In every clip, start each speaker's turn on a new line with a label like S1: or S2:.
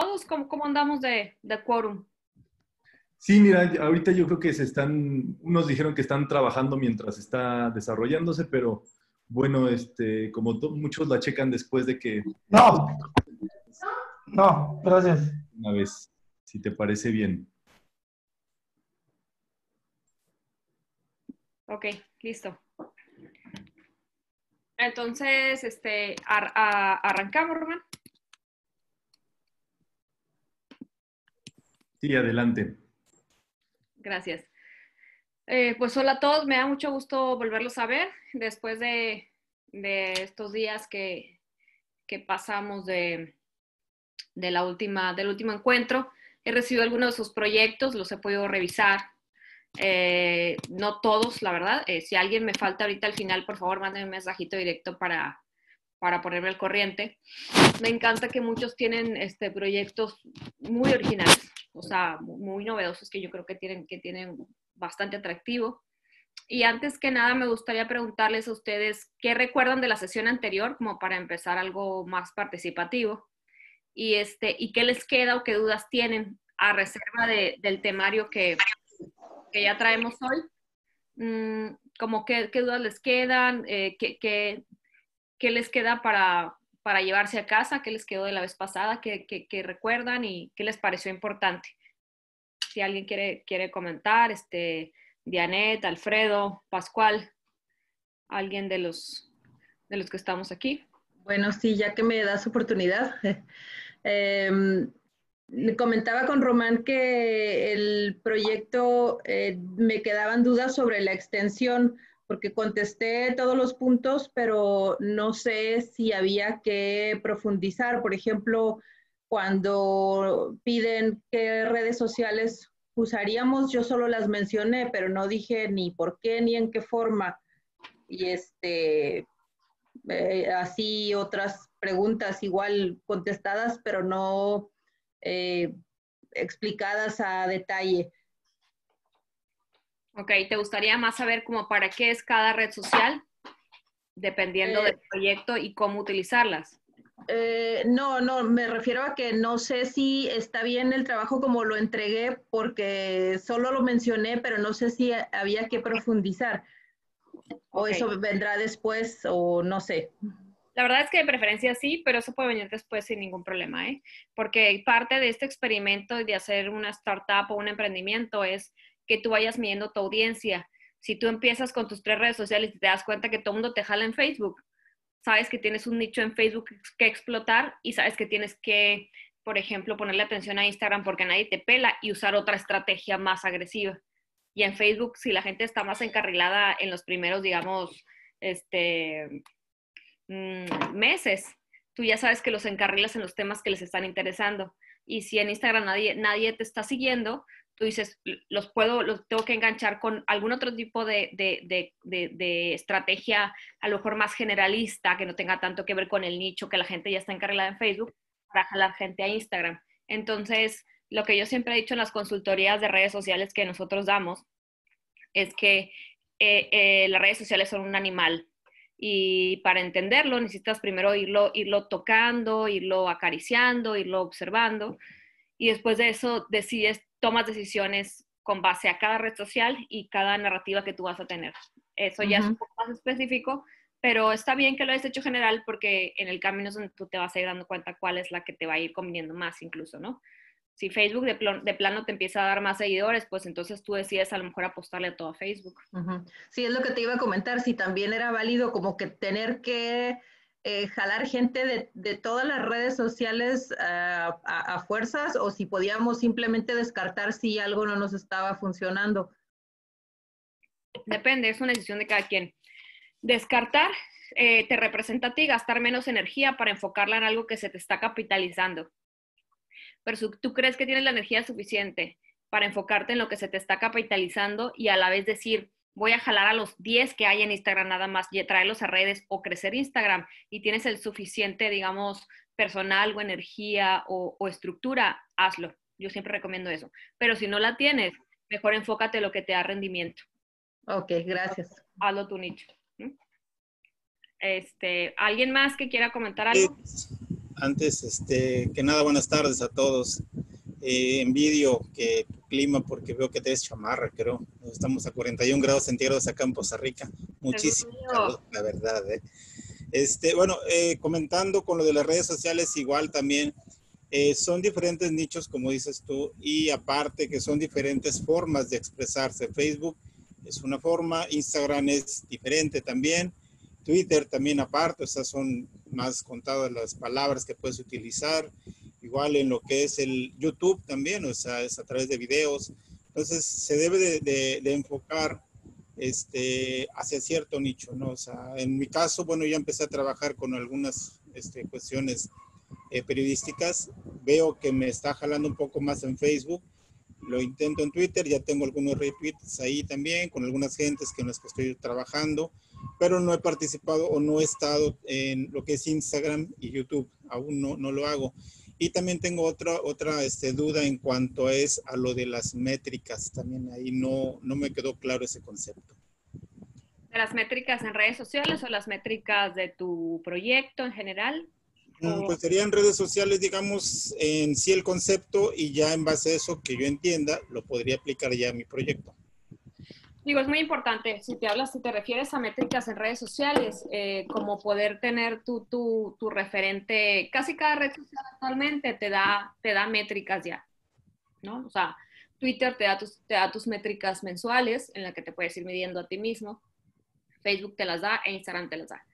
S1: todos? ¿Cómo, cómo andamos de, de quórum?
S2: Sí, mira, ahorita yo creo que se están, unos dijeron que están trabajando mientras está desarrollándose, pero bueno, este, como muchos la checan después de que...
S3: No, no, gracias.
S2: Una vez, si te parece bien.
S1: Ok, listo. Entonces, este, arrancamos, Román.
S2: Sí, adelante.
S1: Gracias. Eh, pues hola a todos, me da mucho gusto volverlos a ver después de, estos días que, pasamos de, la última, del último encuentro. He recibido algunos de sus proyectos, los he podido revisar. Eh, no todos, la verdad. Eh, si alguien me falta ahorita al final, por favor, mándenme un mensajito directo para, para ponerme al corriente. Me encanta que muchos tienen este, proyectos muy originales o sea, muy novedosos que yo creo que tienen, que tienen bastante atractivo. Y antes que nada, me gustaría preguntarles a ustedes qué recuerdan de la sesión anterior, como para empezar algo más participativo, y, este, y qué les queda o qué dudas tienen a reserva del temario que, que, ya traemos hoy. Mm, como qué, qué, dudas les quedan, eh, qué, qué, qué les queda para, para llevarse a casa, qué les quedó de la vez pasada, qué, recuerdan y qué les pareció importante. Si alguien quiere, quiere comentar, este, Dianet, Alfredo, Pascual, alguien de los, de los que estamos aquí.
S4: Bueno, sí, ya que me das oportunidad. eh, comentaba con Román que el proyecto eh, me quedaban dudas sobre la extensión porque contesté todos los puntos, pero no sé si había que profundizar. Por ejemplo, cuando piden qué redes sociales usaríamos, yo solo las mencioné, pero no dije ni por qué ni en qué forma. Y este, eh, así otras preguntas igual contestadas, pero no eh, explicadas a detalle.
S1: Ok, ¿te gustaría más saber cómo para qué es cada red social? Dependiendo del eh, proyecto y cómo utilizarlas.
S4: Eh, no, no, me refiero a que no sé si está bien el trabajo como lo entregué porque solo lo mencioné, pero no sé si había que profundizar. O eso vendrá después o no sé.
S1: La verdad es que de preferencia sí, pero eso puede venir después sin ningún problema, ¿eh? Porque parte de este experimento de hacer una startup o un emprendimiento es que tú vayas midiendo tu audiencia. Si tú empiezas con tus tres redes sociales y te das cuenta que todo el mundo te jala en Facebook, sabes que tienes un nicho en Facebook que explotar y sabes que tienes que, por ejemplo, ponerle atención a Instagram porque nadie te pela y usar otra estrategia más agresiva. Y en Facebook, si la gente está más encarrilada en los primeros, digamos, este, mm, meses, tú ya sabes que los encarrilas en los temas que les están interesando. Y si en Instagram nadie, nadie te está siguiendo, tú dices, los puedo, los tengo que enganchar con algún otro tipo de, estrategia, a lo mejor más generalista, que no tenga tanto que ver con el nicho que la gente ya está encargada en Facebook, para jalar gente a Instagram. Entonces, lo que yo siempre he dicho en las consultorías de redes sociales que nosotros damos es que eh, eh, las redes sociales son un animal y para entenderlo necesitas primero irlo, irlo tocando, irlo acariciando, irlo observando y después de eso decides tomas decisiones con base a cada red social y cada narrativa que tú vas a tener. Eso ya es un poco más específico, pero está bien que lo hayas hecho general porque en el camino es donde tú te vas a ir dando cuenta cuál es la que te va a ir conviniendo más incluso, ¿no? Si Facebook de, plano te empieza a dar más seguidores, pues entonces tú decides a lo mejor apostarle a todo Facebook.
S4: Sí, es lo que te iba a comentar, si también era válido como que tener que eh, jalar gente de, todas las redes sociales ah, a, fuerzas o si podíamos simplemente descartar si algo no nos estaba funcionando.
S1: Depende, es una decisión de cada quien. Descartar eh, te representa a ti gastar menos energía para enfocarla en algo que se te está capitalizando. Pero si tú crees que tienes la energía suficiente para enfocarte en lo que se te está capitalizando y a la vez decir, voy a jalar a los 10 que hay en Instagram nada más y traerlos a redes o crecer Instagram y tienes el suficiente, digamos, personal o energía o, estructura, hazlo. Yo siempre recomiendo eso. Pero si no la tienes, mejor enfócate en lo que te da rendimiento.
S4: Ok, gracias.
S1: Hazlo tu nicho. Este, ¿Alguien más que quiera comentar algo?
S5: antes este, que nada, buenas tardes a todos. Eh, envidio que tu clima porque veo que te des chamarra, creo. Estamos a 41 grados centígrados acá en Costa Rica. Muchísimo calor, la verdad. ¿eh? Este, bueno, eh, comentando con lo de las redes sociales, igual también eh, son diferentes nichos, como dices tú, y aparte que son diferentes formas de expresarse. Facebook es una forma, Instagram es diferente también, Twitter también aparte, o sea, son más contadas las palabras que puedes utilizar. Igual en lo que es el YouTube también, o sea, es a través de videos. Entonces, se debe de, de enfocar este, hacia cierto nicho, ¿no? O sea, en mi caso, bueno, ya empecé a trabajar con algunas este, cuestiones eh, periodísticas, veo que me está jalando un poco más en Facebook, lo intento en Twitter, ya tengo algunos retweets ahí también, con algunas gentes con las que estoy trabajando, pero no he participado o no he estado en lo que es Instagram y YouTube, aún no, no lo hago. Y también tengo otra, otra este, duda en cuanto es a lo de las métricas. También ahí no, no me quedó claro ese concepto.
S1: ¿De las métricas en redes sociales o las métricas de tu proyecto en general?
S5: Mm, pues serían redes sociales, digamos, en sí el concepto y ya en base a eso que yo entienda, lo podría aplicar ya a mi proyecto.
S1: Digo, es muy importante, si te hablas, si te refieres a métricas en redes sociales, eh, como poder tener tu, tu, tu, referente, casi cada red social actualmente te da, te da métricas ya, ¿no? O sea, Twitter te da, tus, te da tus métricas mensuales en las que te puedes ir midiendo a ti mismo, Facebook te las da e Instagram te las da.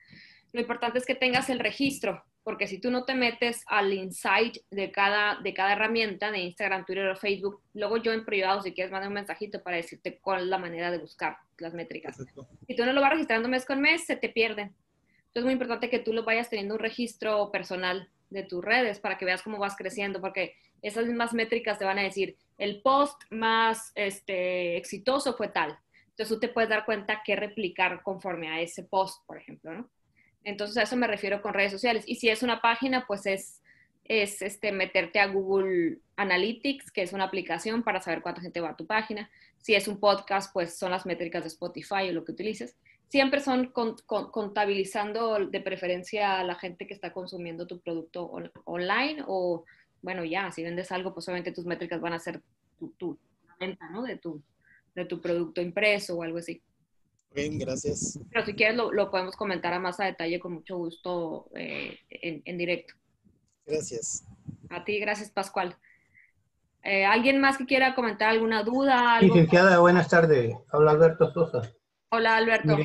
S1: Lo importante es que tengas el registro porque si tú no te metes al insight de cada, de cada herramienta de Instagram, Twitter o Facebook, luego yo en privado, si quieres, mandar un mensajito para decirte cuál es la manera de buscar las métricas. Si tú no lo vas registrando mes con mes, se te pierden. Entonces es muy importante que tú lo vayas teniendo un registro personal de tus redes para que veas cómo vas creciendo, porque esas mismas métricas te van a decir, el post más este, exitoso fue tal. Entonces tú te puedes dar cuenta qué replicar conforme a ese post, por ejemplo, ¿no? Entonces a eso me refiero con redes sociales. Y si es una página, pues es, es este, meterte a Google Analytics, que es una aplicación para saber cuánta gente va a tu página. Si es un podcast, pues son las métricas de Spotify o lo que utilices. Siempre son contabilizando de preferencia a la gente que está consumiendo tu producto online o, bueno, ya, si vendes algo, pues obviamente tus métricas van a ser tu, tu venta, ¿no? De tu, de tu producto impreso o algo así.
S5: Bien, gracias.
S1: Pero si quieres lo, podemos comentar a más a detalle con mucho gusto eh, en, directo.
S5: Gracias.
S1: A ti, gracias Pascual. Eh, ¿Alguien más que quiera comentar alguna duda?
S6: Licenciada, buenas tardes. Habla Alberto Sosa.
S1: Hola Alberto.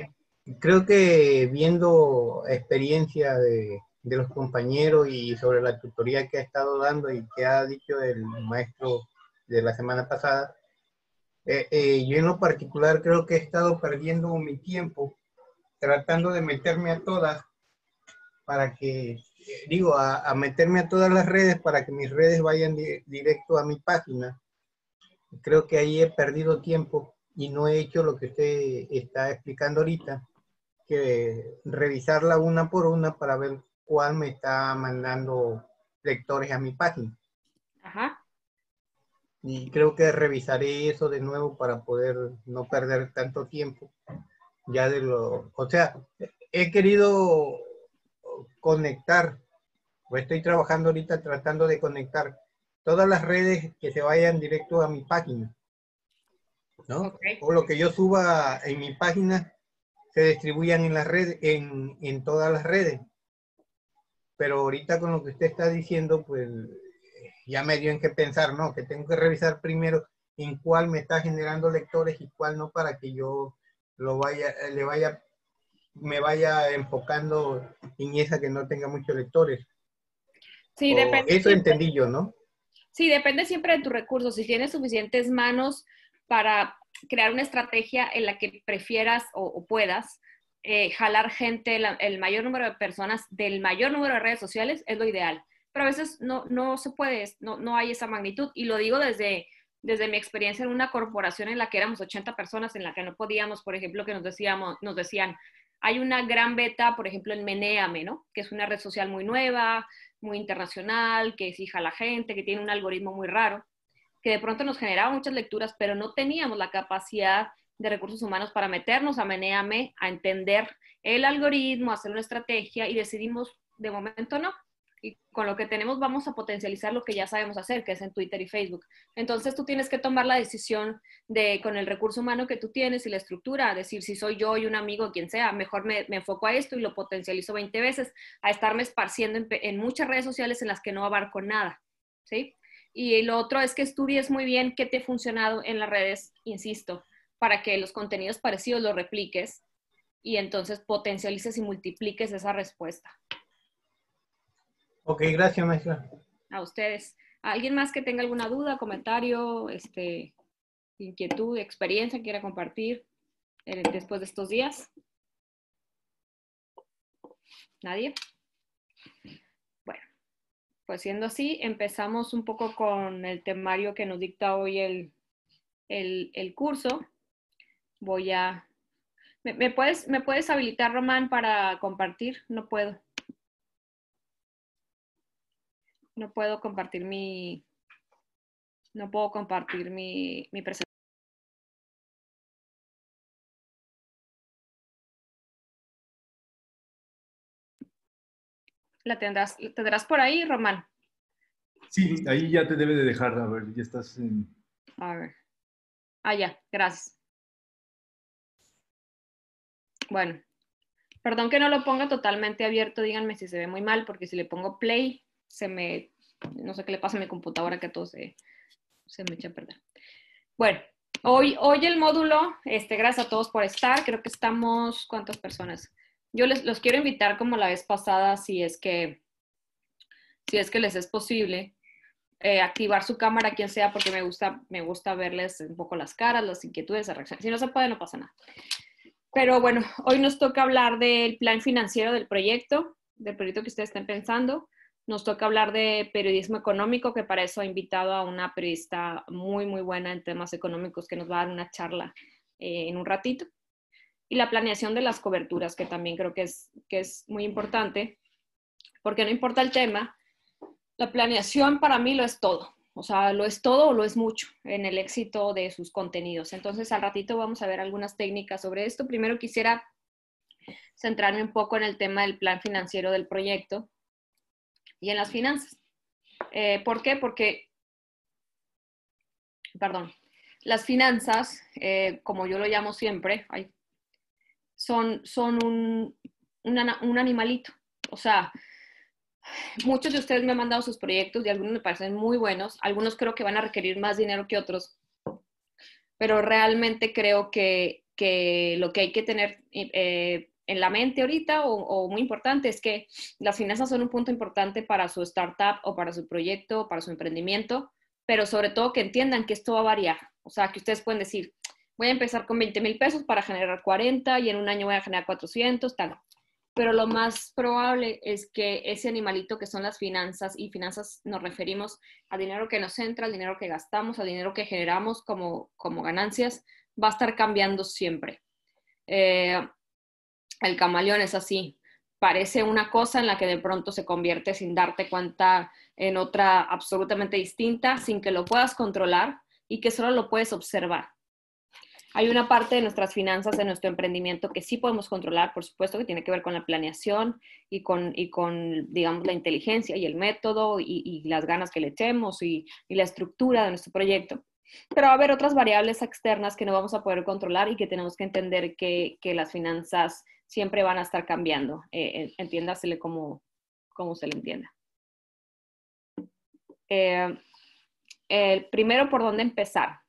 S6: creo que viendo experiencia de, de los compañeros y sobre la tutoría que ha estado dando y que ha dicho el maestro de la semana pasada, eh, eh, yo en lo particular creo que he estado perdiendo mi tiempo tratando de meterme a todas para que, digo, a, meterme a todas las redes para que mis redes vayan directo a mi página. Creo que ahí he perdido tiempo y no he hecho lo que usted está explicando ahorita, que revisarla una por una para ver cuál me está mandando lectores a mi página. Ajá. Y creo que revisaré eso de nuevo para poder no perder tanto tiempo. Ya de lo, o sea, he querido conectar, o estoy trabajando ahorita tratando de conectar todas las redes que se vayan directo a mi página. ¿no? O lo que yo suba en mi página se distribuyan en las redes, en, en todas las redes. Pero ahorita con lo que usted está diciendo, pues ya me dio en qué pensar, ¿no? Que tengo que revisar primero en cuál me está generando lectores y cuál no para que yo lo vaya, le vaya, me vaya enfocando en esa que no tenga muchos lectores.
S1: Sí, depende.
S6: Eso entendí yo, ¿no?
S1: Sí, depende siempre de tus recursos. Si tienes suficientes manos para crear una estrategia en la que prefieras o, puedas eh, jalar gente, el mayor número de personas del mayor número de redes sociales, es lo ideal pero a veces no, no se puede, no, no hay esa magnitud. Y lo digo desde, desde mi experiencia en una corporación en la que éramos 80 personas, en la que no podíamos, por ejemplo, que nos, decíamos, nos decían, hay una gran beta, por ejemplo, en Meneame, ¿no? Que es una red social muy nueva, muy internacional, que exija a la gente, que tiene un algoritmo muy raro, que de pronto nos generaba muchas lecturas, pero no teníamos la capacidad de recursos humanos para meternos a Meneame, a entender el algoritmo, hacer una estrategia y decidimos, de momento no, y con lo que tenemos vamos a potencializar lo que ya sabemos hacer, que es en Twitter y Facebook. Entonces tú tienes que tomar la decisión de, con el recurso humano que tú tienes y la estructura, decir si soy yo y un amigo, quien sea, mejor me, enfoco a esto y lo potencializo 20 veces, a estarme esparciendo en, en, muchas redes sociales en las que no abarco nada, ¿sí? Y lo otro es que estudies muy bien qué te ha funcionado en las redes, insisto, para que los contenidos parecidos los repliques y entonces potencialices y multipliques esa respuesta.
S6: Ok, gracias, maestra.
S1: A ustedes. ¿Alguien más que tenga alguna duda, comentario, este, inquietud, experiencia quiera compartir eh, después de estos días? ¿Nadie? Bueno, pues siendo así, empezamos un poco con el temario que nos dicta hoy el, el, curso. Voy a... ¿Me, puedes, ¿Me puedes habilitar, Román, para compartir? No puedo. No puedo compartir mi, no puedo compartir mi, mi presentación. ¿La tendrás, tendrás por ahí, Román?
S2: Sí, ahí ya te debe de dejar. A ver, ya estás en...
S1: A ver. Ah, ya, gracias. Bueno, perdón que no lo ponga totalmente abierto, díganme si se ve muy mal, porque si le pongo play, se me, no sé qué le pasa a mi computadora que todo se, se me echa a perder. Bueno, hoy, hoy el módulo, este, gracias a todos por estar, creo que estamos, ¿cuántas personas? Yo les, los quiero invitar como la vez pasada, si es que, si es que les es posible, eh, activar su cámara, quien sea, porque me gusta, me gusta verles un poco las caras, las inquietudes, las reacciones. Si no se puede, no pasa nada. Pero bueno, hoy nos toca hablar del plan financiero del proyecto, del proyecto que ustedes estén pensando. Nos toca hablar de periodismo económico, que para eso he invitado a una periodista muy, muy buena en temas económicos que nos va a dar una charla eh, en un ratito. Y la planeación de las coberturas, que también creo que es, que es muy importante, porque no importa el tema, la planeación para mí lo es todo. O sea, lo es todo o lo es mucho en el éxito de sus contenidos. Entonces, al ratito vamos a ver algunas técnicas sobre esto. Primero quisiera centrarme un poco en el tema del plan financiero del proyecto, y en las finanzas. Eh, ¿Por qué? Porque, perdón, las finanzas, eh, como yo lo llamo siempre, son, son un, un, animalito. O sea, muchos de ustedes me han mandado sus proyectos y algunos me parecen muy buenos. Algunos creo que van a requerir más dinero que otros. Pero realmente creo que, que lo que hay que tener eh, en la mente ahorita o, muy importante es que las finanzas son un punto importante para su startup o para su proyecto, o para su emprendimiento, pero sobre todo que entiendan que esto va a variar. O sea, que ustedes pueden decir, voy a empezar con 20 mil pesos para generar 40 y en un año voy a generar 400, tal. Pero lo más probable es que ese animalito que son las finanzas, y finanzas nos referimos a dinero que nos entra, al dinero que gastamos, al dinero que generamos como, como ganancias, va a estar cambiando siempre. Eh, el camaleón es así. Parece una cosa en la que de pronto se convierte sin darte cuenta en otra absolutamente distinta, sin que lo puedas controlar y que solo lo puedes observar. Hay una parte de nuestras finanzas, de nuestro emprendimiento, que sí podemos controlar, por supuesto, que tiene que ver con la planeación y con, y con digamos, la inteligencia y el método y, las ganas que le echemos y, la estructura de nuestro proyecto. Pero va a haber otras variables externas que no vamos a poder controlar y que tenemos que entender que las finanzas siempre van a estar cambiando. Eh, entiéndasele como, como se le entienda. Eh, primero, ¿por dónde empezar?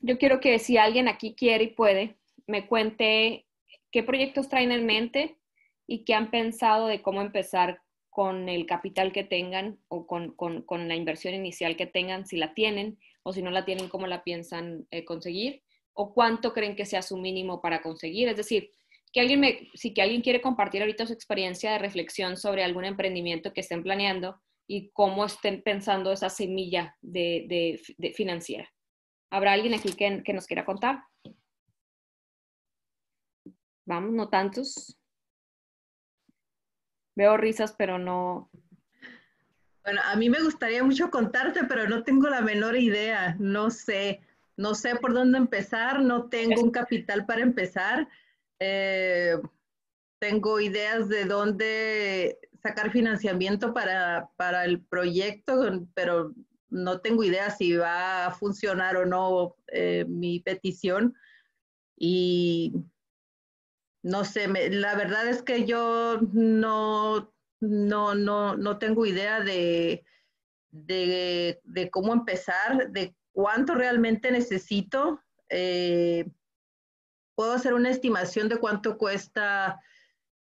S1: Yo quiero que si alguien aquí quiere y puede, me cuente qué proyectos traen en mente y qué han pensado de cómo empezar con el capital que tengan o con, con, con la inversión inicial que tengan, si la tienen o si no la tienen, cómo la piensan eh, conseguir o cuánto creen que sea su mínimo para conseguir. Es decir, que alguien me, si que alguien quiere compartir ahorita su experiencia de reflexión sobre algún emprendimiento que estén planeando y cómo estén pensando esa semilla de, financiera. ¿Habrá alguien aquí que, que nos quiera contar? Vamos, no tantos. Veo risas, pero no.
S4: Bueno, a mí me gustaría mucho contarte, pero no tengo la menor idea. No sé, no sé por dónde empezar, no tengo un capital para empezar. Eh, tengo ideas de dónde sacar financiamiento para, para el proyecto, pero no tengo idea si va a funcionar o no eh, mi petición. Y no sé, la verdad es que yo no, no, no, no tengo idea de, de, de, cómo empezar, de cuánto realmente necesito. Eh, puedo hacer una estimación de cuánto cuesta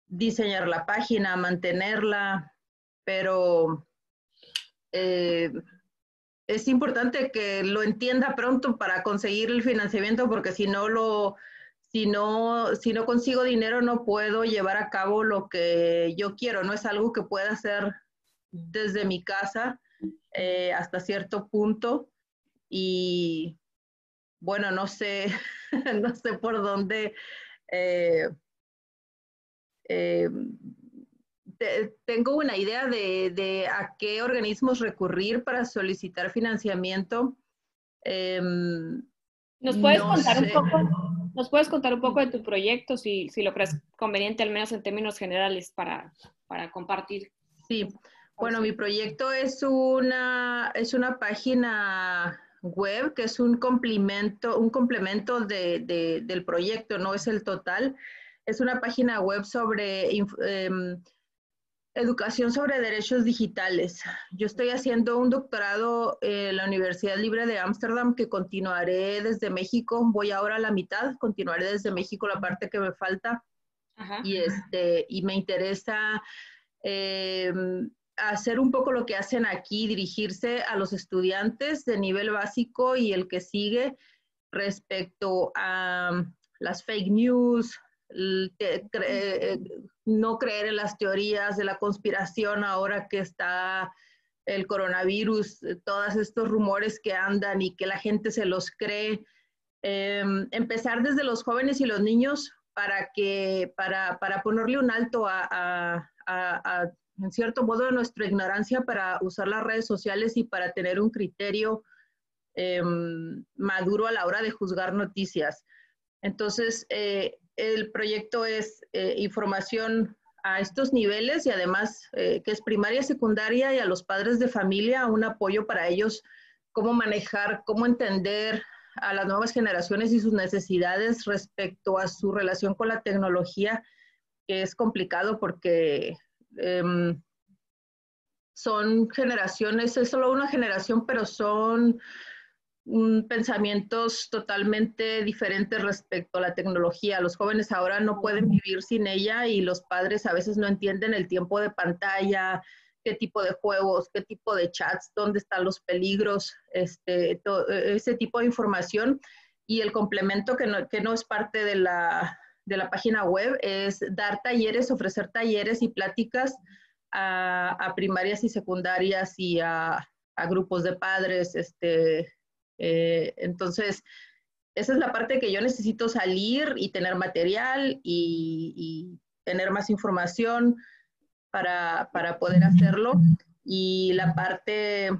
S4: diseñar la página, mantenerla, pero eh, es importante que lo entienda pronto para conseguir el financiamiento, porque si no lo, si no, si no consigo dinero no puedo llevar a cabo lo que yo quiero. No es algo que pueda hacer desde mi casa eh, hasta cierto punto. Y bueno, no sé, no sé por dónde. Eh, eh, tengo una idea de, a qué organismos recurrir para solicitar financiamiento.
S1: Em, ¿Nos puedes contar un poco? ¿Nos puedes contar un poco de tu proyecto, si, si lo crees conveniente, al menos en términos generales, para, para compartir?
S4: Sí, bueno, mi proyecto es una, es una página web que es un complemento, un complemento de, de, del proyecto, no es el total. Es una página web sobre em, Educación sobre derechos digitales. Yo estoy haciendo un doctorado en la Universidad Libre de Ámsterdam que continuaré desde México. Voy ahora a la mitad, continuaré desde México la parte que me falta. Y, este, y me interesa eh, hacer un poco lo que hacen aquí, dirigirse a los estudiantes de nivel básico y el que sigue respecto a las fake news, eh, no creer en las teorías de la conspiración ahora que está el coronavirus, eh, todos estos rumores que andan y que la gente se los cree. Em, empezar desde los jóvenes y los niños para que para, para ponerle un alto a, en cierto modo, a nuestra ignorancia para usar las redes sociales y para tener un criterio em, maduro a la hora de juzgar noticias. Entonces, eh, el proyecto es eh, información a estos niveles y además eh, que es primaria, secundaria y a los padres de familia, un apoyo para ellos, cómo manejar, cómo entender a las nuevas generaciones y sus necesidades respecto a su relación con la tecnología, que es complicado porque em, son generaciones, es solo una generación, pero son pensamientos totalmente diferentes respecto a la tecnología. Los jóvenes ahora no pueden vivir sin ella y los padres a veces no entienden el tiempo de pantalla, qué tipo de juegos, qué tipo de chats, dónde están los peligros, este, ese tipo de información. Y el complemento que no, que no es parte de la, de la página web es dar talleres, ofrecer talleres y pláticas a, primarias y secundarias y a, grupos de padres, este, eh, entonces, esa es la parte que yo necesito salir y tener material y, tener más información para, para, poder hacerlo. Y la parte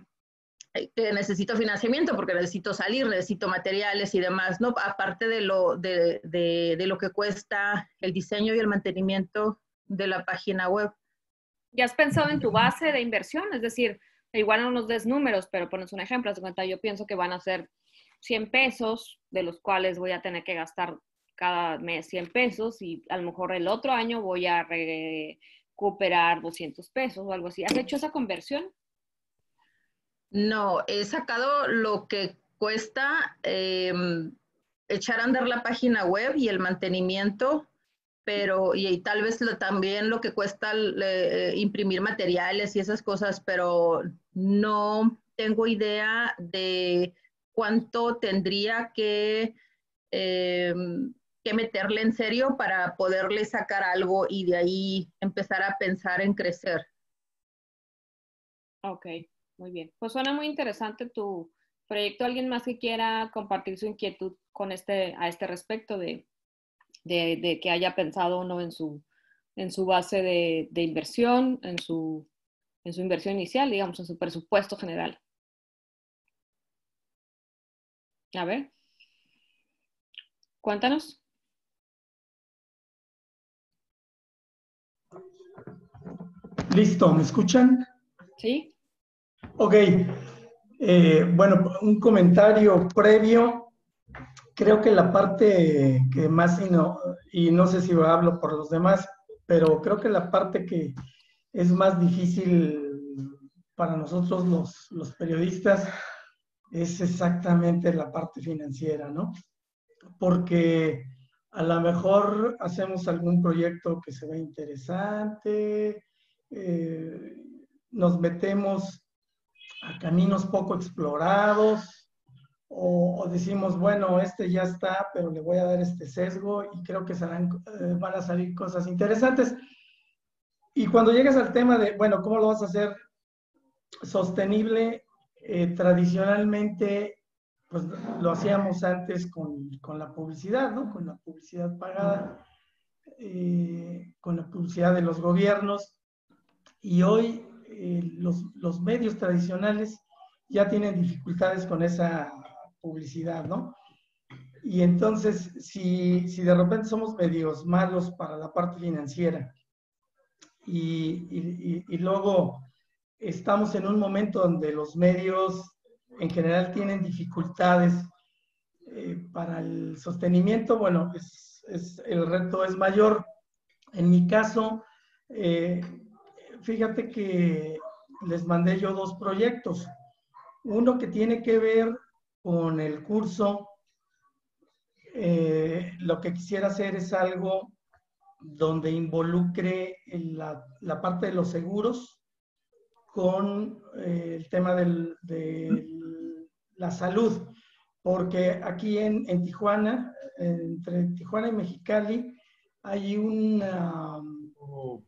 S4: que necesito financiamiento porque necesito salir, necesito materiales y demás, ¿no? Aparte de lo, de, de, de lo que cuesta el diseño y el mantenimiento de la página web.
S1: ¿Ya has pensado en tu base de inversión? Es decir, igual no nos des números, pero pones un ejemplo, de cuenta, yo pienso que van a ser 100 pesos, de los cuales voy a tener que gastar cada mes 100 pesos y a lo mejor el otro año voy a recuperar 200 pesos o algo así. ¿Has hecho esa conversión?
S4: No, he sacado lo que cuesta em, echar a andar la página web y el mantenimiento pero y, tal vez también lo que cuesta eh, imprimir materiales y esas cosas, pero no tengo idea de cuánto tendría que, em, que meterle en serio para poderle sacar algo y de ahí empezar a pensar en crecer.
S1: Ok, muy bien. Pues suena muy interesante tu proyecto. ¿Alguien más que quiera compartir su inquietud con este, a este respecto de, de, que haya pensado uno en su, en su base de, inversión, en su, en su inversión inicial, digamos, en su presupuesto general. A ver, cuéntanos.
S3: Listo, ¿me escuchan?
S1: Sí.
S3: Ok. Eh, bueno, un comentario previo. Creo que la parte que más, y no, y no sé si hablo por los demás, pero creo que la parte que es más difícil para nosotros los, los periodistas es exactamente la parte financiera, ¿no? Porque a lo mejor hacemos algún proyecto que se ve interesante, eh, nos metemos a caminos poco explorados o, decimos, bueno, este ya está, pero le voy a dar este sesgo y creo que eh, van a salir cosas interesantes. Y cuando llegas al tema de, bueno, ¿cómo lo vas a hacer sostenible? Eh, tradicionalmente pues lo hacíamos antes con, con, la publicidad, ¿no? Con la publicidad pagada, eh, con la publicidad de los gobiernos. Y hoy eh, los, los, medios tradicionales ya tienen dificultades con esa publicidad, ¿no? Y entonces, si, si de repente somos medios malos para la parte financiera y, y, luego estamos en un momento donde los medios en general tienen dificultades eh, para el sostenimiento, bueno, es, es, el reto es mayor. En mi caso, eh, fíjate que les mandé yo dos proyectos. Uno que tiene que ver con el curso. Eh, lo que quisiera hacer es algo donde involucre la, parte de los seguros con el tema de la salud, porque aquí en, en, Tijuana, entre Tijuana y Mexicali, hay una, oh,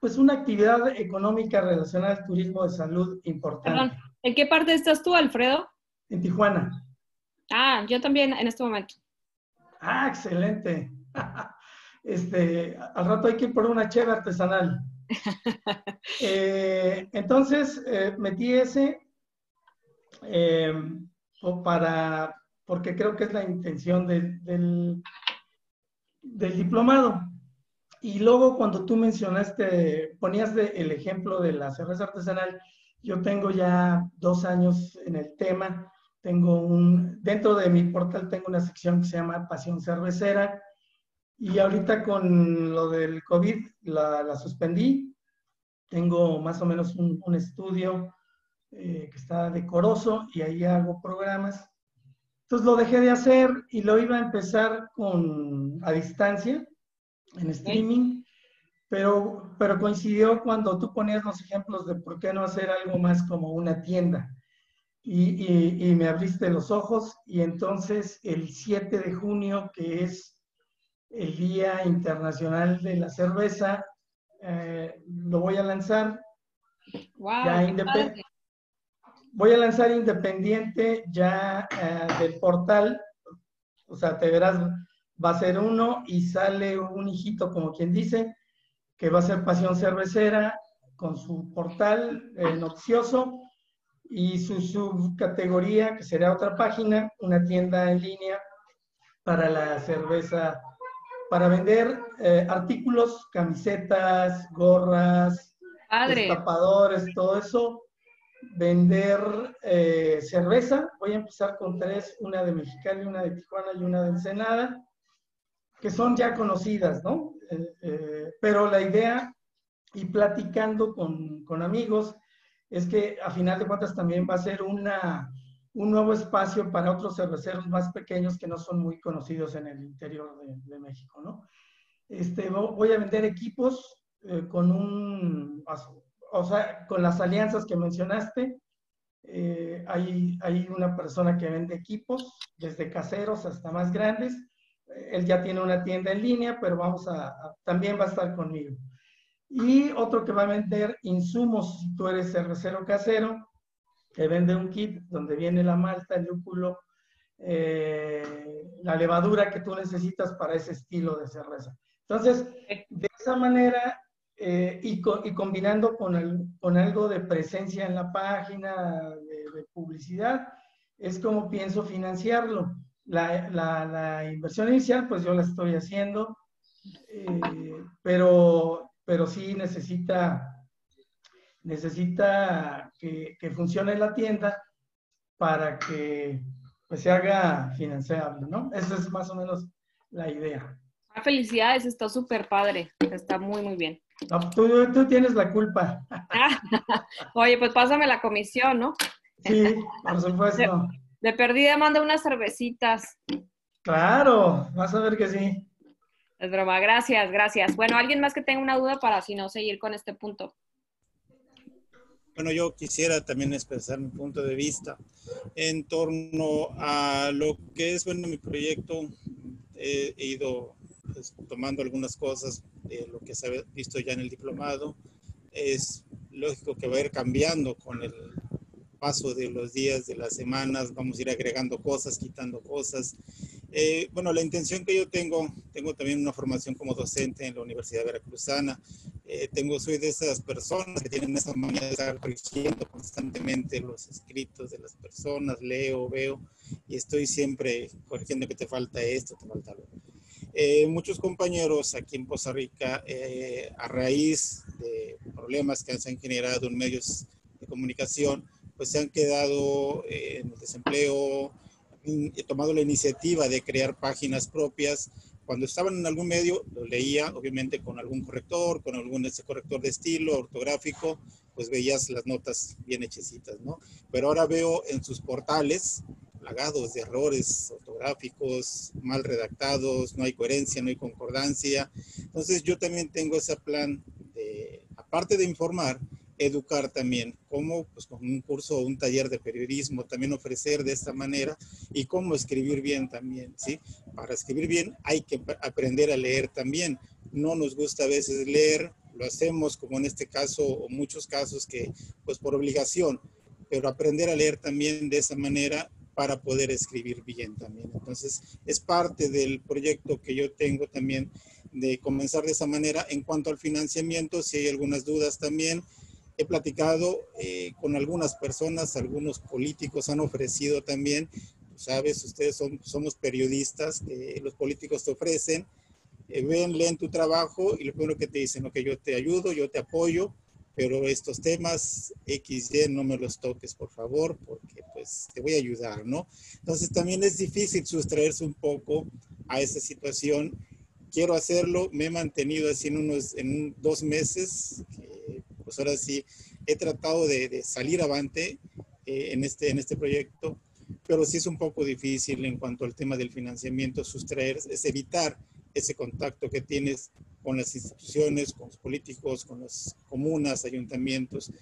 S3: pues una actividad económica relacionada al turismo de salud importante. Perdón,
S1: ¿en qué parte estás tú, Alfredo?
S3: En Tijuana.
S1: Ah, yo también en este momento.
S3: Ah, excelente. Este, al rato hay que ir por una cheve artesanal. Eh, entonces, eh, metí ese eh, para, porque creo que es la intención del, del, diplomado. Y luego cuando tú mencionaste, ponías el ejemplo de la cerveza artesanal, yo tengo ya dos años en el tema. Tengo un, dentro de mi portal tengo una sección que se llama Pasión Cervecera, y ahorita con lo del COVID la, la suspendí. Tengo más o menos un, estudio eh, que está decoroso y ahí hago programas. Entonces lo dejé de hacer y lo iba a empezar con, a distancia, en streaming, pero, pero coincidió cuando tú ponías los ejemplos de por qué no hacer algo más como una tienda. Y, y, y me abriste los ojos y entonces el 7 de junio, que es el Día Internacional de la Cerveza. Eh, lo voy a lanzar. voy a lanzar independiente ya eh, del portal. O sea, te verás, va a ser uno y sale un hijito, como quien dice, que va a ser Pasión Cervecera con su portal eh, noticioso y su subcategoría, que será otra página, una tienda en línea para la cerveza para vender eh, artículos, camisetas, gorras, tapadores, todo eso. Vender eh, cerveza. Voy a empezar con tres, una de Mexicali, una de Tijuana y una de Ensenada, que son ya conocidas, ¿no? Eh, pero la idea, y platicando con, con amigos, es que a final de cuentas también va a ser una, un nuevo espacio para otros cerveceros más pequeños que no son muy conocidos en el interior de, México, ¿no? Este, voy a vender equipos eh, con un, o sea, con las alianzas que mencionaste. Eh, hay, hay una persona que vende equipos, desde caseros hasta más grandes. Él ya tiene una tienda en línea, pero vamos a, también va a estar conmigo. Y otro que va a vender insumos, si tú eres cervecero casero, te vende un kit donde viene la malta, el lúpulo, eh, la levadura que tú necesitas para ese estilo de cerveza. Entonces, de esa manera, eh, y, y, combinando con, el, con, algo de presencia en la página, de, publicidad, es como pienso financiarlo. La, la, la, inversión inicial, pues yo la estoy haciendo, eh, pero pero sí necesita, necesita que, que funcione la tienda para que pues, se haga financiable, ¿no? Esa es más o menos la idea.
S1: Ah, felicidades, está súper padre, está muy, muy bien.
S3: tú, tú, tienes la culpa.
S1: Oye, pues pásame la comisión, ¿no?
S3: Sí, por supuesto.
S1: De, perdida manda unas cervecitas.
S3: Claro, vas a ver que sí.
S1: Es broma, gracias, gracias. Bueno, ¿alguien más que tenga una duda para si no seguir con este punto?
S5: Bueno, yo quisiera también expresar mi punto de vista en torno a lo que es, bueno, mi proyecto. he ido pues, tomando algunas cosas de lo que se ha visto ya en el diplomado. Es lógico que va a ir cambiando con el paso de los días, de las semanas, vamos a ir agregando cosas, quitando cosas. Eh, bueno, la intención que yo tengo, tengo también una formación como docente en la Universidad Veracruzana. Eh, tengo, soy de esas personas que tienen esa manera de estar corrigiendo constantemente los escritos de las personas, leo, veo y estoy siempre corrigiendo que te falta esto, te falta lo eh, muchos compañeros aquí en Costa Rica, a raíz de problemas que se han generado en medios de comunicación, pues se han quedado en el desempleo, he tomado la iniciativa de crear páginas propias. Cuando estaban en algún medio, lo leía, obviamente con algún corrector, con algún ese corrector de estilo ortográfico, pues veías las notas bien hechecitas, ¿no? Pero ahora veo en sus portales plagados de errores ortográficos, mal redactados, no hay coherencia, no hay concordancia. Entonces yo también tengo ese plan de, aparte de informar, educar también, cómo, pues con un curso o un taller de periodismo, también ofrecer de esta manera y cómo escribir bien también, ¿sí? Para escribir bien hay que aprender a leer también. No nos gusta a veces leer, lo hacemos como en este caso o muchos casos que, pues por obligación, pero aprender a leer también de esa manera para poder escribir bien también. Entonces, es parte del proyecto que yo tengo también de comenzar de esa manera. En cuanto al financiamiento, si hay algunas dudas también, he platicado eh, con algunas personas, algunos políticos han ofrecido también, sabes, ustedes son, somos periodistas, que los políticos te ofrecen, eh, ven, leen tu trabajo y lo primero que te dicen, ok, yo te ayudo, yo te apoyo, pero estos temas XY no me los toques, por favor, porque pues te voy a ayudar, ¿no? Entonces también es difícil sustraerse un poco a esa situación. Quiero hacerlo, me he mantenido así en unos, en dos meses, pues ahora sí he tratado de, salir avante eh, en, este, en este proyecto, pero sí es un poco difícil en cuanto al tema del financiamiento, sustraer, es evitar ese contacto que tienes con las instituciones, con los políticos, con las comunas, ayuntamientos.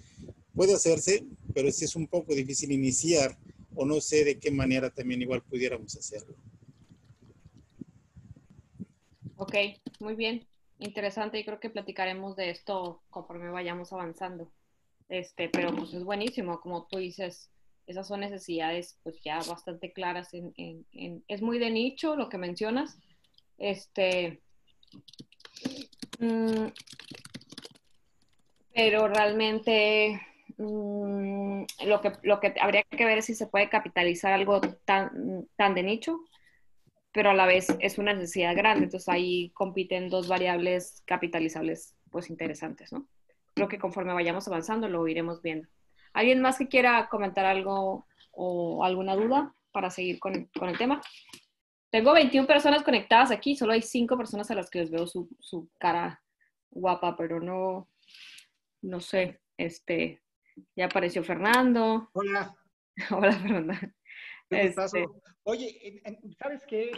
S5: Puede hacerse, pero sí es un poco difícil iniciar o no sé de qué manera también igual pudiéramos hacerlo.
S1: Ok, muy bien interesante y creo que platicaremos de esto conforme vayamos avanzando. Este, pero pues es buenísimo, como tú dices, esas son necesidades pues ya bastante claras. En, en, es muy de nicho lo que mencionas. Este, mm, pero realmente mm, lo, que, lo que habría que ver es si se puede capitalizar algo tan, tan de nicho pero a la vez es una necesidad grande, entonces ahí compiten dos variables capitalizables pues interesantes, ¿no? Creo que conforme vayamos avanzando lo iremos viendo. ¿Alguien más que quiera comentar algo o alguna duda para seguir con, con el tema? Tengo 21 personas conectadas aquí, solo hay 5 personas a las que les veo su, su cara guapa, pero no, no sé, este, ya apareció Fernando.
S7: Hola.
S1: Hola, Fernanda.
S7: Este... Oye, ¿sabes qué?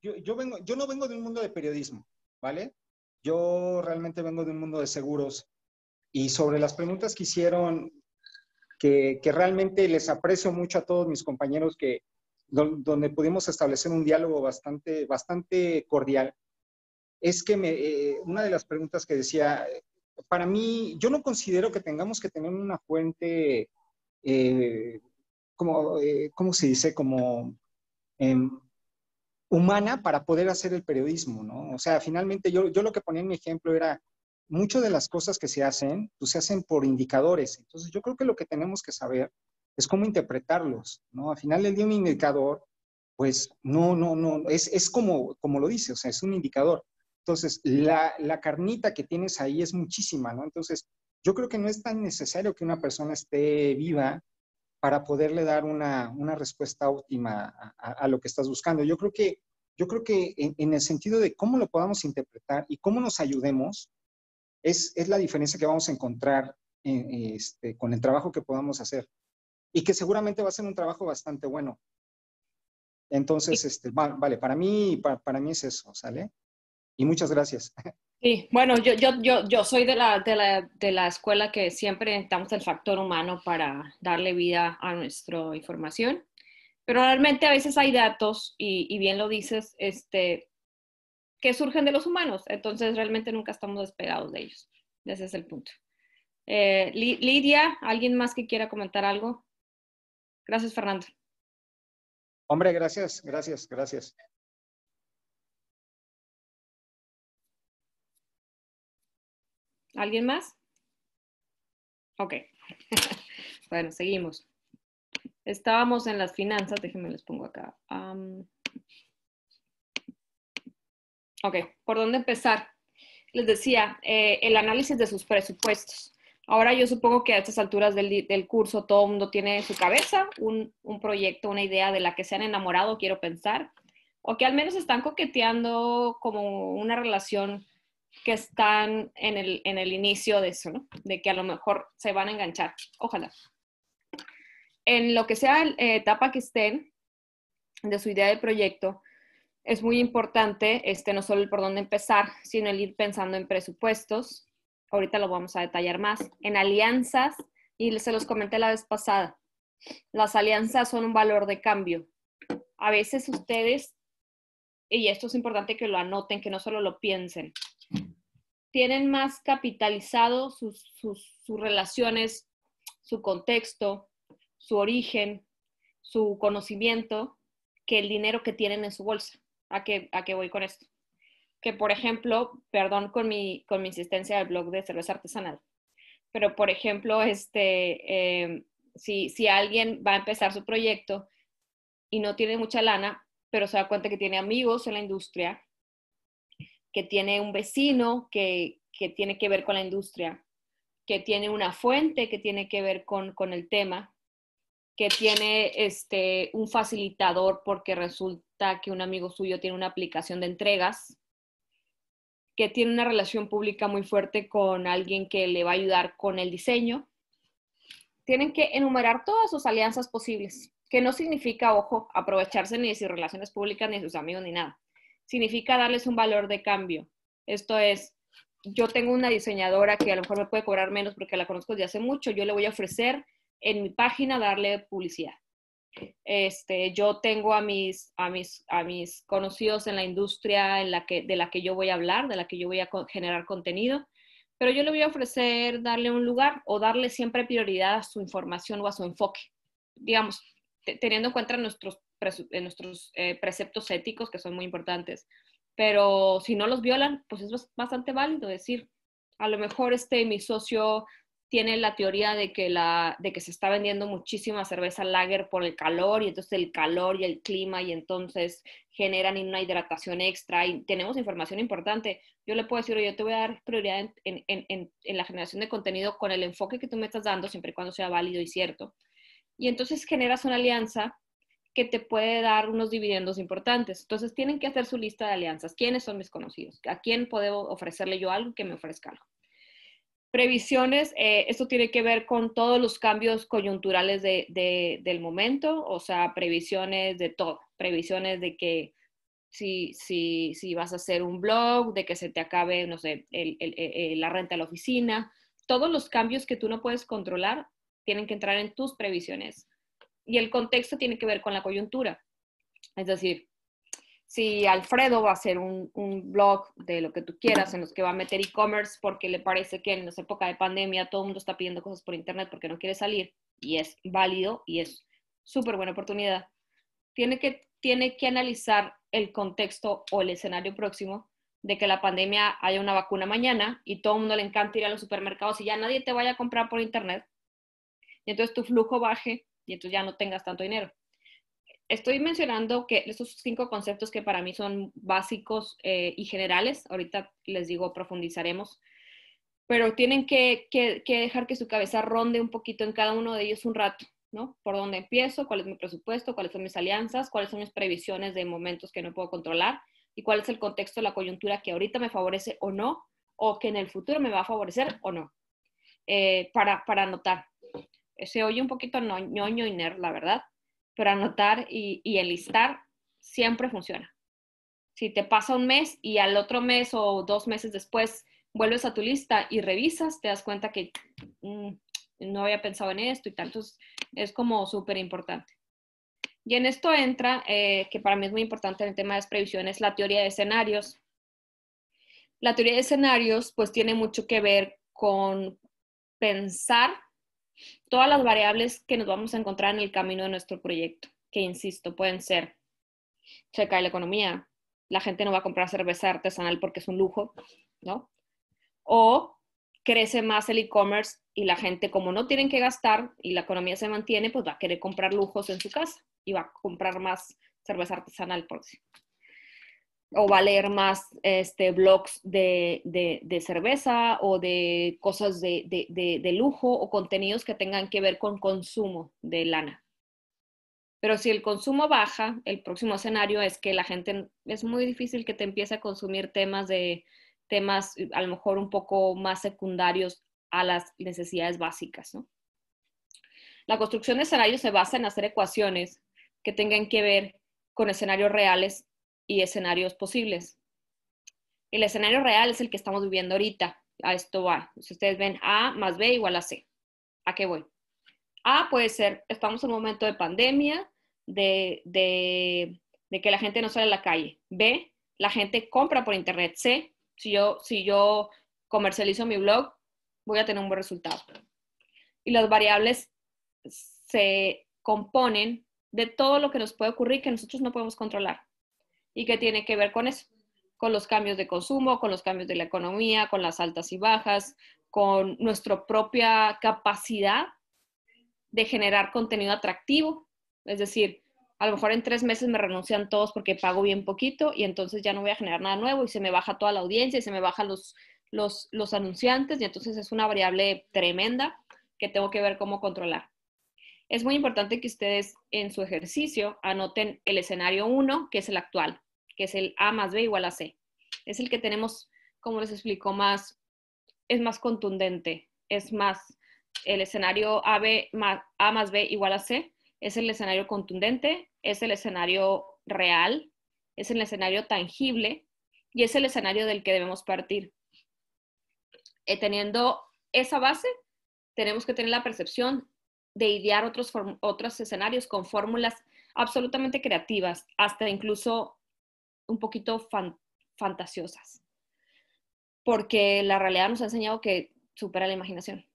S7: Yo, yo, vengo, yo no vengo de un mundo de periodismo, ¿vale? Yo realmente vengo de un mundo de seguros y sobre las preguntas que hicieron, que, que realmente les aprecio mucho a todos mis compañeros que donde pudimos establecer un diálogo bastante, bastante cordial, es que me, eh, una de las preguntas que decía, para mí, yo no considero que tengamos que tener una fuente eh, como, eh, ¿cómo se dice? Como em, humana para poder hacer el periodismo, ¿no? O sea, finalmente yo, yo lo que ponía en mi ejemplo era, muchas de las cosas que se hacen, pues se hacen por indicadores. Entonces yo creo que lo que tenemos que saber es cómo interpretarlos, ¿no? Al final del día un indicador, pues no, no, no, es, es como, como lo dice, o sea, es un indicador.
S8: Entonces, la, la carnita que tienes ahí es muchísima, ¿no? Entonces, yo creo que no es tan necesario que una persona esté viva para poderle dar una, una respuesta óptima a, a, lo que estás buscando. Yo creo que, yo creo que en, en, el sentido de cómo lo podamos interpretar y cómo nos ayudemos, es, es la diferencia que vamos a encontrar en, este, con el trabajo que podamos hacer. Y que seguramente va a ser un trabajo bastante bueno. Entonces, este, vale, para mí, para, para mí es eso, ¿sale? Y muchas gracias.
S1: Sí, bueno, yo, yo, yo, yo soy de la, de, la, de la escuela que siempre necesitamos el factor humano para darle vida a nuestra información, pero realmente a veces hay datos, y, y bien lo dices, este, que surgen de los humanos, entonces realmente nunca estamos despegados de ellos. Ese es el punto. Eh, Lidia, ¿alguien más que quiera comentar algo? Gracias, Fernando.
S8: Hombre, gracias, gracias, gracias.
S1: ¿Alguien más? Ok. bueno, seguimos. Estábamos en las finanzas, déjenme les pongo acá. Um, ok, ¿por dónde empezar? Les decía, eh, el análisis de sus presupuestos. Ahora yo supongo que a estas alturas del, del curso todo el mundo tiene en su cabeza un, un, proyecto, una idea de la que se han enamorado, quiero pensar, o que al menos están coqueteando como una relación que están en el, en el inicio de eso, ¿no? De que a lo mejor se van a enganchar. Ojalá. En lo que sea eh, etapa que estén de su idea de proyecto, es muy importante este, no solo el por dónde empezar, sino el ir pensando en presupuestos. Ahorita lo vamos a detallar más. En alianzas, y se los comenté la vez pasada, las alianzas son un valor de cambio. A veces ustedes, y esto es importante que lo anoten, que no solo lo piensen, tienen más capitalizado sus, sus, sus relaciones, su contexto, su origen, su conocimiento, que el dinero que tienen en su bolsa. ¿A qué, a qué voy con esto? Que, por ejemplo, perdón con mi, con mi insistencia del blog de cerveza artesanal, pero, por ejemplo, este, eh, si, si alguien va a empezar su proyecto y no tiene mucha lana, pero se da cuenta que tiene amigos en la industria, que tiene un vecino que, que tiene que ver con la industria, que tiene una fuente que tiene que ver con, con el tema, que tiene este, un facilitador porque resulta que un amigo suyo tiene una aplicación de entregas, que tiene una relación pública muy fuerte con alguien que le va a ayudar con el diseño. Tienen que enumerar todas sus alianzas posibles, que no significa, ojo, aprovecharse ni de sus relaciones públicas, ni de sus amigos, ni nada significa darles un valor de cambio. Esto es, yo tengo una diseñadora que a lo mejor me puede cobrar menos porque la conozco desde hace mucho, yo le voy a ofrecer en mi página darle publicidad. Este, yo tengo a mis, a mis, a mis conocidos en la industria en la que, de la que yo voy a hablar, de la que yo voy a generar contenido, pero yo le voy a ofrecer darle un lugar o darle siempre prioridad a su información o a su enfoque. Digamos, teniendo en cuenta nuestros en nuestros eh, preceptos éticos que son muy importantes. Pero si no los violan, pues es bastante válido decir, a lo mejor este mi socio tiene la teoría de que, la, de que se está vendiendo muchísima cerveza lager por el calor y entonces el calor y el clima y entonces generan una hidratación extra y tenemos información importante. Yo le puedo decir, yo te voy a dar prioridad en, en, en, en, la generación de contenido con el enfoque que tú me estás dando, siempre y cuando sea válido y cierto. Y entonces generas una alianza que te puede dar unos dividendos importantes. Entonces tienen que hacer su lista de alianzas. ¿Quiénes son mis conocidos? ¿A quién puedo ofrecerle yo algo que me ofrezca algo? Previsiones, eh, esto tiene que ver con todos los cambios coyunturales de, de, del momento, o sea, previsiones de todo, previsiones de que si, si, si vas a hacer un blog, de que se te acabe, no sé, el, el, la renta de la oficina, todos los cambios que tú no puedes controlar tienen que entrar en tus previsiones y el contexto tiene que ver con la coyuntura. Es decir, si Alfredo va a hacer un, un, blog de lo que tú quieras en los que va a meter e-commerce porque le parece que en esa época de pandemia todo el mundo está pidiendo cosas por internet porque no quiere salir y es válido y es súper buena oportunidad, tiene que, tiene que analizar el contexto o el escenario próximo de que la pandemia haya una vacuna mañana y todo el mundo le encanta ir a los supermercados y ya nadie te vaya a comprar por internet y entonces tu flujo baje y entonces ya no tengas tanto dinero. estoy mencionando que esos cinco conceptos que para mí son básicos eh, y generales, ahorita les digo, profundizaremos, pero tienen que, que, dejar que su cabeza ronde un poquito en cada uno de ellos un rato, ¿no? ¿Por dónde empiezo? ¿Cuál es mi presupuesto? ¿Cuáles son mis alianzas? ¿Cuáles son mis previsiones de momentos que no puedo controlar? ¿Y cuál es el contexto la coyuntura que ahorita me favorece o no? ¿O que en el futuro me va a favorecer o no? Eh, para, para anotar. Se oye un poquito ñoño y nerd, la verdad, pero anotar y, y enlistar siempre funciona. Si te pasa un mes y al otro mes o dos meses después vuelves a tu lista y revisas, te das cuenta que mm, no había pensado en esto y tal. Es como súper importante. Y en esto entra, eh, que para mí es muy importante en el tema de las previsiones, la teoría de escenarios. La teoría de escenarios, pues, tiene mucho que ver con pensar todas las variables que nos vamos a encontrar en el camino de nuestro proyecto, que insisto, pueden ser, se cae la economía, la gente no va a comprar cerveza artesanal porque es un lujo, ¿no? O crece más el e-commerce y la gente como no tienen que gastar y la economía se mantiene, pues va a querer comprar lujos en su casa y va a comprar más cerveza artesanal, por decir o va a leer más este, blogs de, de, cerveza o de cosas de, de, lujo o contenidos que tengan que ver con consumo de lana. Pero si el consumo baja, el próximo escenario es que la gente, es muy difícil que te empiece a consumir temas de temas a lo mejor un poco más secundarios a las necesidades básicas. ¿no? La construcción de escenarios se basa en hacer ecuaciones que tengan que ver con escenarios reales y escenarios posibles. El escenario real es el que estamos viviendo ahorita. A esto va. Si ustedes ven A más B igual a C. ¿A qué voy? A puede ser, estamos en un momento de pandemia, de, de, que la gente no sale a la calle. B, la gente compra por internet. C, si yo, si yo comercializo mi blog, voy a tener un buen resultado. Y las variables se componen de todo lo que nos puede ocurrir que nosotros no podemos controlar y que tiene que ver con eso, con los cambios de consumo, con los cambios de la economía, con las altas y bajas, con nuestra propia capacidad de generar contenido atractivo. Es decir, a lo mejor en tres meses me renuncian todos porque pago bien poquito y entonces ya no voy a generar nada nuevo y se me baja toda la audiencia y se me bajan los, los, los anunciantes y entonces es una variable tremenda que tengo que ver cómo controlar. Es muy importante que ustedes en su ejercicio anoten el escenario 1, que es el actual, que es el A más B igual a C. Es el que tenemos, como les explico, más, es más contundente, es más, el escenario A, más, B igual a C es el escenario contundente, es el escenario real, es el escenario tangible y es el escenario del que debemos partir. Eh, teniendo esa base, tenemos que tener la percepción de idear otros, otros escenarios con fórmulas absolutamente creativas, hasta incluso un poquito fantasiosas. Porque la realidad nos ha enseñado que supera la imaginación.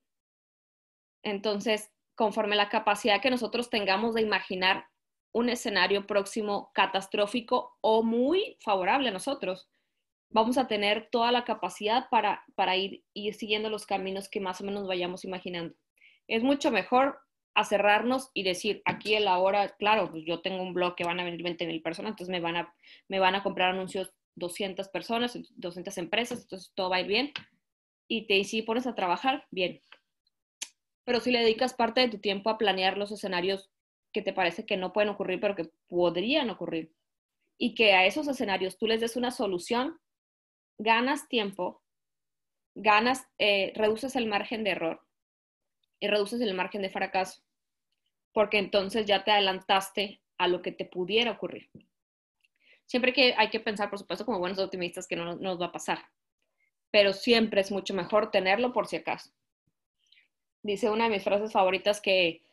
S1: Entonces, conforme la capacidad que nosotros tengamos de imaginar un escenario próximo catastrófico o muy favorable a nosotros, vamos a tener toda la capacidad para, para ir, ir siguiendo los caminos que más o menos vayamos imaginando. Es mucho mejor a cerrarnos y decir, aquí en la hora, claro, pues yo tengo un blog que van a venir 20 mil personas, entonces me van, a, me van a comprar anuncios 200 personas, 200 empresas, entonces todo va a ir bien. Y te si pones a trabajar, bien. Pero si le dedicas parte de tu tiempo a planear los escenarios que te parece que no pueden ocurrir, pero que podrían ocurrir, y que a esos escenarios tú les des una solución, ganas tiempo, ganas, eh, reduces el margen de error y reduces el margen de fracaso porque entonces ya te adelantaste a lo que te pudiera ocurrir. Siempre que hay que pensar, por supuesto, como buenos optimistas, que no, nos va a pasar, pero siempre es mucho mejor tenerlo por si acaso. Dice una de mis frases favoritas que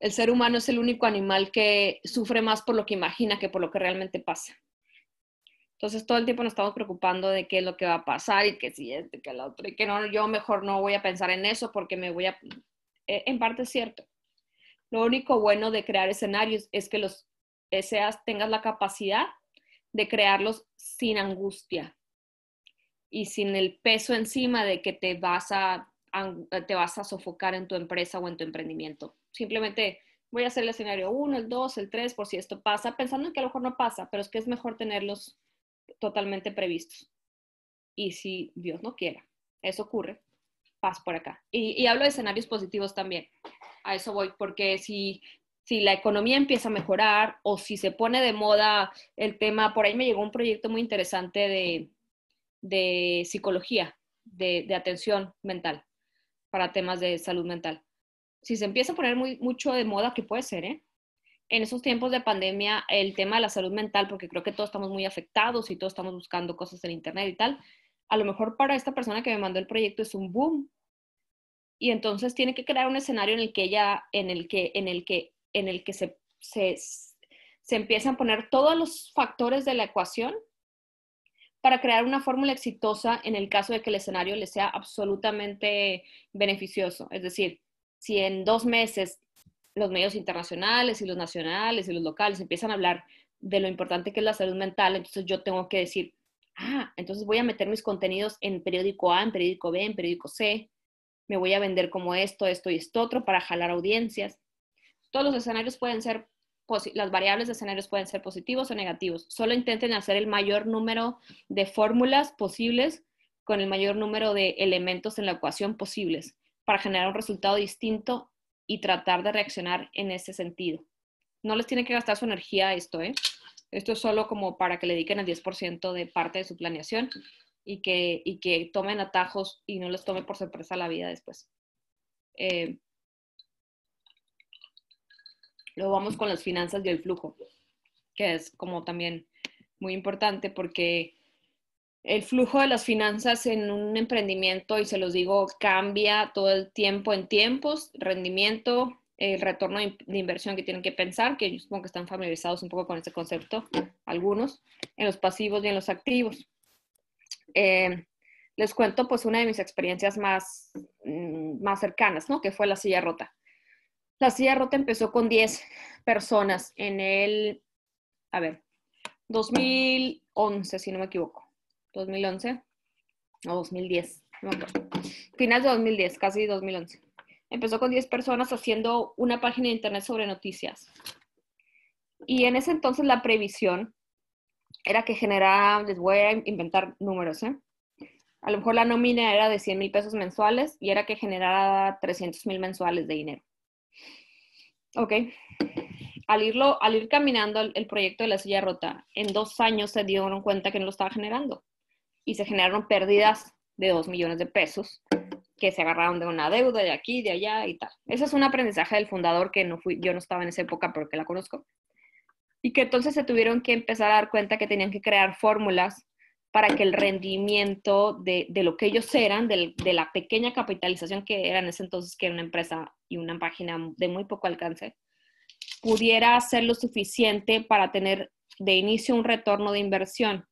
S1: el ser humano es el único animal que sufre más por lo que imagina que por lo que realmente pasa. Entonces todo el tiempo nos estamos preocupando de qué es lo que va a pasar y que si es, que la otro, y que no, yo mejor no voy a pensar en eso porque me voy a... Eh, en parte es cierto, lo único bueno de crear escenarios es que los seas, tengas la capacidad de crearlos sin angustia y sin el peso encima de que te vas a, te vas a sofocar en tu empresa o en tu emprendimiento. Simplemente voy a hacer el escenario 1, el 2, el 3, por si esto pasa, pensando en que a lo mejor no pasa, pero es que es mejor tenerlos totalmente previstos. Y si Dios no quiera, eso ocurre, paz por acá. Y, y hablo de escenarios positivos también. A eso voy, porque si si la economía empieza a mejorar o si se pone de moda el tema, por ahí me llegó un proyecto muy interesante de, psicología, de, atención mental para temas de salud mental. Si se empieza a poner muy, mucho de moda, que puede ser, ¿eh? En esos tiempos de pandemia, el tema de la salud mental, porque creo que todos estamos muy afectados y todos estamos buscando cosas en Internet y tal, a lo mejor para esta persona que me mandó el proyecto es un boom. Y entonces tiene que crear un escenario en el que ella, en el que, en el que en el que se, se, empiezan a poner todos los factores de la ecuación para crear una fórmula exitosa en el caso de que el escenario le sea absolutamente beneficioso. Es decir, si en dos meses los medios internacionales y los nacionales y los locales empiezan a hablar de lo importante que es la salud mental, entonces yo tengo que decir, ah, entonces voy a meter mis contenidos en periódico A, en periódico B, en periódico C, me voy a vender como esto, esto y esto otro para jalar audiencias todos los escenarios pueden ser, las variables de escenarios pueden ser positivos o negativos. Solo intenten hacer el mayor número de fórmulas posibles con el mayor número de elementos en la ecuación posibles para generar un resultado distinto y tratar de reaccionar en ese sentido. No les tiene que gastar su energía esto, ¿eh? Esto es solo como para que le dediquen el 10% de parte de su planeación y que, y que tomen atajos y no les tome por sorpresa la vida después. Eh, Luego vamos con las finanzas y el flujo, que es como también muy importante porque el flujo de las finanzas en un emprendimiento, y se los digo, cambia todo el tiempo en tiempos, rendimiento, el retorno de inversión que tienen que pensar, que yo supongo que están familiarizados un poco con este concepto, algunos, en los pasivos y en los activos. Eh, les cuento pues una de mis experiencias más, mm, más cercanas, ¿no? Que fue la silla rota. La silla rota empezó con 10 personas en el, a ver, 2011, si no me equivoco. 2011 o 2010, no me. Final de 2010, casi 2011. Empezó con 10 personas haciendo una página de internet sobre noticias. Y en ese entonces la previsión era que generara, les voy a inventar números, ¿eh? A lo mejor la nómina era de 100 mil pesos mensuales y era que generara 300 mil mensuales de dinero. Ok. Al, irlo, al ir caminando el, proyecto de la silla rota, en dos años se dieron cuenta que no lo estaba generando y se generaron pérdidas de dos millones de pesos que se agarraron de una deuda de aquí, de allá y tal. Ese es un aprendizaje del fundador que no fui, yo no estaba en esa época, pero que la conozco. Y que entonces se tuvieron que empezar a dar cuenta que tenían que crear fórmulas para que el rendimiento de, de lo que ellos eran, de, de, la pequeña capitalización que era en ese entonces, que era una empresa y una página de muy poco alcance, pudiera ser lo suficiente para tener de inicio un retorno de inversión.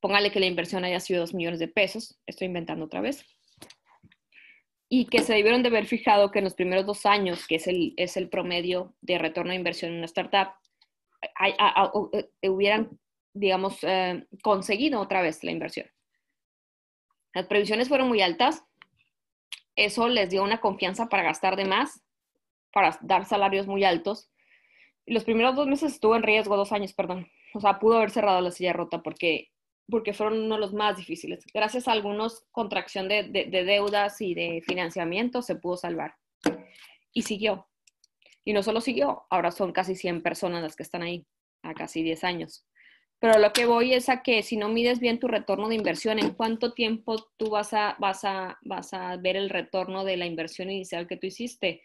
S1: Póngale que la inversión haya sido dos millones de pesos, estoy inventando otra vez, y que se debieron de haber fijado que en los primeros dos años, que es el, es el promedio de retorno de inversión en una startup, hay, eh, hubieran digamos, eh, conseguido otra vez la inversión. Las previsiones fueron muy altas. Eso les dio una confianza para gastar de más, para dar salarios muy altos. Los primeros dos meses estuvo en riesgo, dos años, perdón. O sea, pudo haber cerrado la silla rota porque, porque fueron uno de los más difíciles. Gracias a algunos contracción de, de deudas y de financiamiento se pudo salvar. Y siguió. Y no solo siguió, ahora son casi 100 personas las que están ahí, a casi 10 años. Pero lo que voy es a que si no mides bien tu retorno de inversión, en cuánto tiempo tú vas a, vas a, vas a ver el retorno de la inversión inicial que tú hiciste.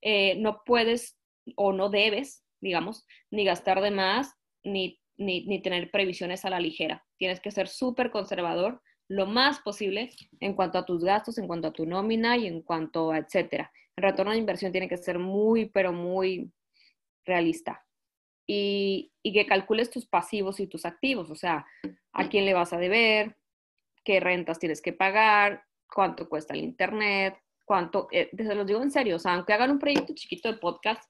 S1: Eh, no puedes o no debes, digamos, ni gastar de más, ni, ni, ni tener previsiones a la ligera. Tienes que ser súper conservador lo más posible en cuanto a tus gastos, en cuanto a tu nómina y en cuanto a etcétera. El retorno de inversión tiene que ser muy, pero muy realista y, que calcules tus pasivos y tus activos, o sea, a quién le vas a deber, qué rentas tienes que pagar, cuánto cuesta el internet, cuánto, eh, los digo en serio, o sea, aunque hagan un proyecto chiquito de podcast,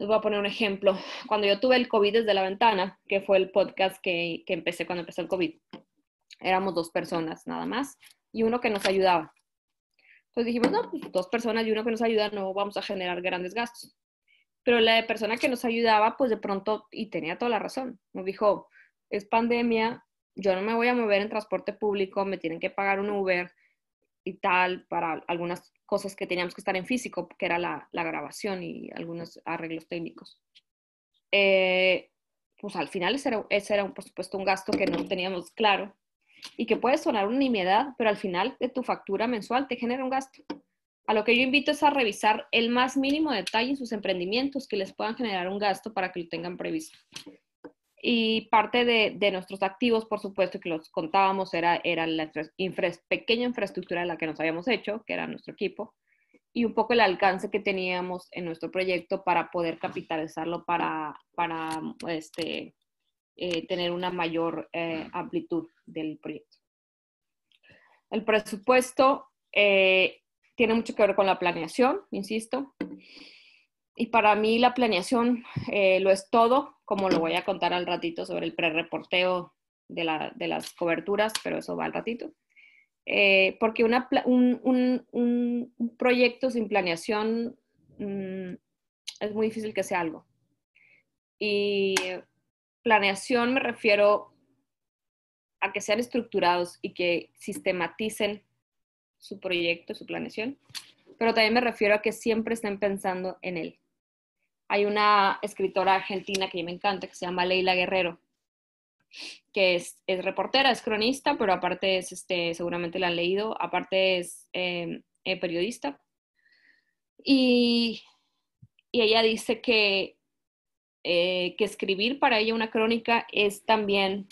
S1: les voy a poner un ejemplo. Cuando yo tuve el COVID desde la ventana, que fue el podcast que, que empecé cuando empezó el COVID, éramos dos personas nada más y uno que nos ayudaba. Entonces dijimos, no, pues dos personas y uno que nos ayuda no vamos a generar grandes gastos. Pero la persona que nos ayudaba, pues de pronto, y tenía toda la razón, nos dijo, es pandemia, yo no me voy a mover en transporte público, me tienen que pagar un Uber y tal para algunas cosas que teníamos que estar en físico, que era la, la grabación y algunos arreglos técnicos. Eh, pues al final ese era, ese era, por supuesto, un gasto que no teníamos claro y que puede sonar una nimiedad, pero al final de tu factura mensual te genera un gasto. A lo que yo invito es a revisar el más mínimo detalle en sus emprendimientos que les puedan generar un gasto para que lo tengan previsto. Y parte de, de nuestros activos, por supuesto, que los contábamos, era, era la pequeña infraestructura la que nos habíamos hecho, que era nuestro equipo, y un poco el alcance que teníamos en nuestro proyecto para poder capitalizarlo para, para este, eh, tener una mayor eh, amplitud del proyecto. El presupuesto eh, tiene mucho que ver con la planeación, insisto. Y para mí la planeación lo es todo, como lo voy a contar al ratito sobre el pre-reporteo de, la, de las coberturas, pero eso va al ratito. Eh, porque un, proyecto sin planeación mm, es muy difícil que sea algo. Y planeación me refiero a que sean estructurados y que sistematicen su proyecto, su planeación, pero también me refiero a que siempre estén pensando en él. Hay una escritora argentina que me encanta, que se llama Leila Guerrero, que es, es, reportera, es cronista, pero aparte es, este, seguramente la han leído, aparte es em, eh, periodista. Y, y, ella dice que, eh, que escribir para ella una crónica es también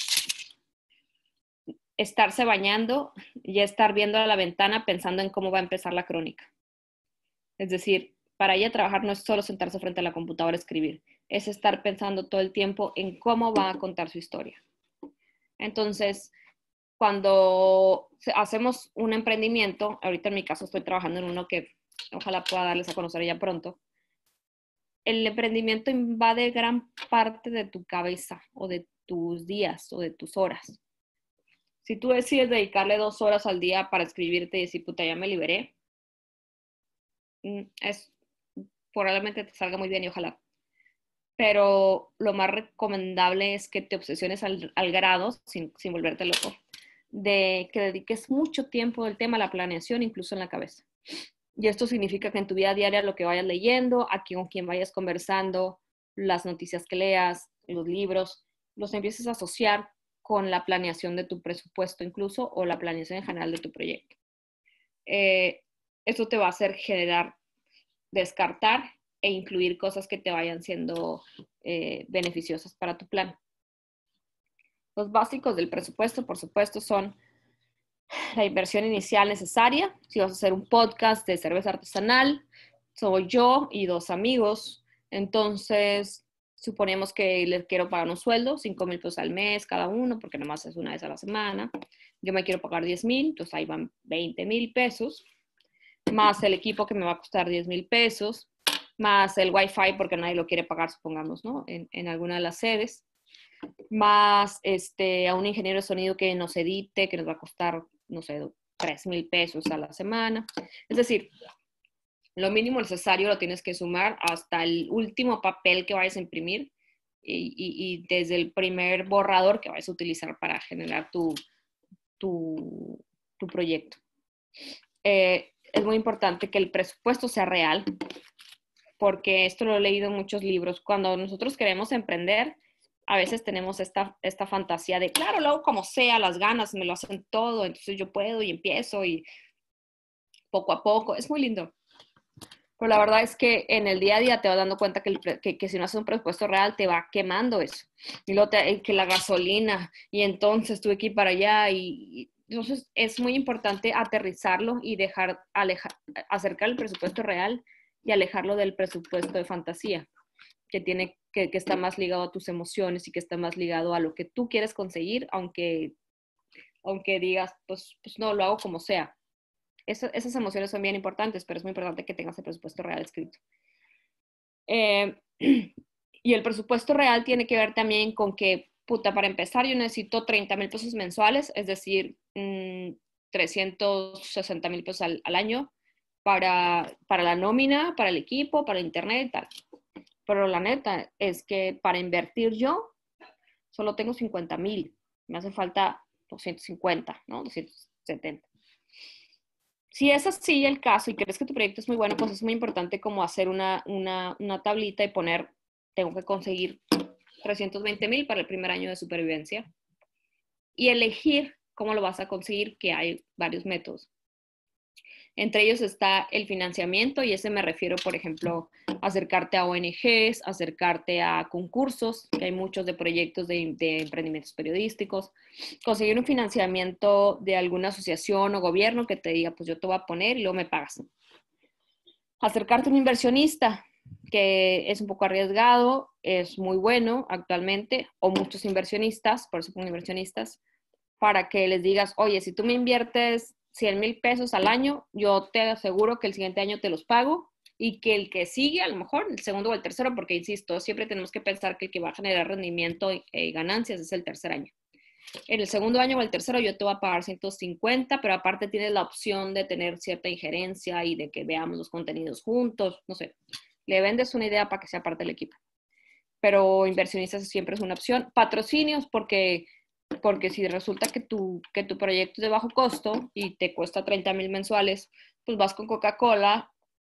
S1: estarse bañando y estar viendo a la ventana pensando en cómo va a empezar la crónica. Es decir, para ella trabajar no es solo sentarse frente a la computadora a escribir, es estar pensando todo el tiempo en cómo va a contar su historia. Entonces, cuando hacemos un emprendimiento, ahorita en mi caso estoy trabajando en uno que ojalá pueda darles a conocer ya pronto, el emprendimiento invade gran parte de tu cabeza o de tus días o de tus horas. Si tú decides dedicarle dos horas al día para escribirte y decir, puta, ya me liberé, es, probablemente te salga muy bien y ojalá pero lo más recomendable es que te obsesiones al, grado, sin, sin, volverte loco, de que dediques mucho tiempo del tema a la planeación, incluso en la cabeza. Y esto significa que en tu vida diaria lo que vayas leyendo, aquí con quien vayas conversando, las noticias que leas, los libros, los empieces a asociar con la planeación de tu presupuesto incluso o la planeación en general de tu proyecto. Eh, esto te va a hacer generar, descartar e incluir cosas que te vayan siendo eh, beneficiosas para tu plan. Los básicos del presupuesto, por supuesto, son la inversión inicial necesaria. Si vas a hacer un podcast de cerveza artesanal, soy yo y dos amigos. Entonces, suponemos que les quiero pagar un sueldo, 5 mil pesos al mes cada uno, porque nomás es una vez a la semana. Yo me quiero pagar 10 mil, entonces ahí van 20 mil pesos, más el equipo que me va a costar 10 mil pesos, más el Wi-Fi porque nadie lo quiere pagar, supongamos, ¿no? En, en alguna de las sedes, más este, a un ingeniero de sonido que nos edite, que nos va a costar, no sé, 3 mil pesos a la semana. Es decir, lo mínimo necesario lo tienes que sumar hasta el último papel que vayas a imprimir y, y, desde el primer borrador que vayas a utilizar para generar tu, tu, tu proyecto. Eh, es muy importante que el presupuesto sea real, porque esto lo he leído en muchos libros. Cuando nosotros queremos emprender, a veces tenemos esta, esta fantasía de, claro, luego como sea, las ganas me lo hacen todo, entonces yo puedo y empiezo y poco a poco. Es muy lindo. Pero la verdad es que en el día a día te vas dando cuenta que, que, si no haces un presupuesto real te va quemando eso. Y luego te, que la gasolina, y entonces tuve que ir para allá. Y, entonces es muy importante aterrizarlo y dejar, alejar, acercar el presupuesto real y alejarlo del presupuesto de fantasía, que, tiene, que, que, está más ligado a tus emociones y que está más ligado a lo que tú quieres conseguir, aunque, aunque digas, pues, pues no, lo hago como sea. esas emociones son bien importantes, pero es muy importante que tengas el presupuesto real escrito. Eh, y el presupuesto real tiene que ver también con que, puta, para empezar yo necesito 30 mil pesos mensuales, es decir, 360 mm, mil pesos al, año para, para la nómina, para el equipo, para internet y tal. Pero la neta es que para invertir yo solo tengo 50 mil. Me hace falta 250, ¿no? 270. Si es así el caso y crees que tu proyecto es muy bueno, pues es muy importante como hacer una, una, una tablita y poner, tengo que conseguir 320 mil para el primer año de supervivencia y elegir cómo lo vas a conseguir, que hay varios métodos. Entre ellos está el financiamiento y ese me refiero, por ejemplo, acercarte a ONGs, acercarte a concursos, que hay muchos de proyectos de, emprendimientos periodísticos, conseguir un financiamiento de alguna asociación o gobierno que te diga, pues yo te voy a poner y luego me pagas. Acercarte a un inversionista, que es un poco arriesgado, es muy bueno actualmente, o muchos inversionistas, por eso pongo inversionistas, para que les digas, oye, si tú me inviertes 100 mil pesos al año, yo te aseguro que el siguiente año te los pago y que el que sigue, a lo mejor el segundo o el tercero, porque insisto, siempre tenemos que pensar que el que va a generar rendimiento y ganancias es el tercer año. En el segundo año o el tercero yo te voy a pagar 150, pero aparte tienes la opción de tener cierta injerencia y de que veamos los contenidos juntos, no sé. Le vendes una idea para que sea parte del equipo. Pero inversionistas siempre es una opción. Patrocinios, porque porque si resulta que tu, que tu proyecto es de bajo costo y te cuesta 30 mil mensuales, pues vas con Coca-Cola,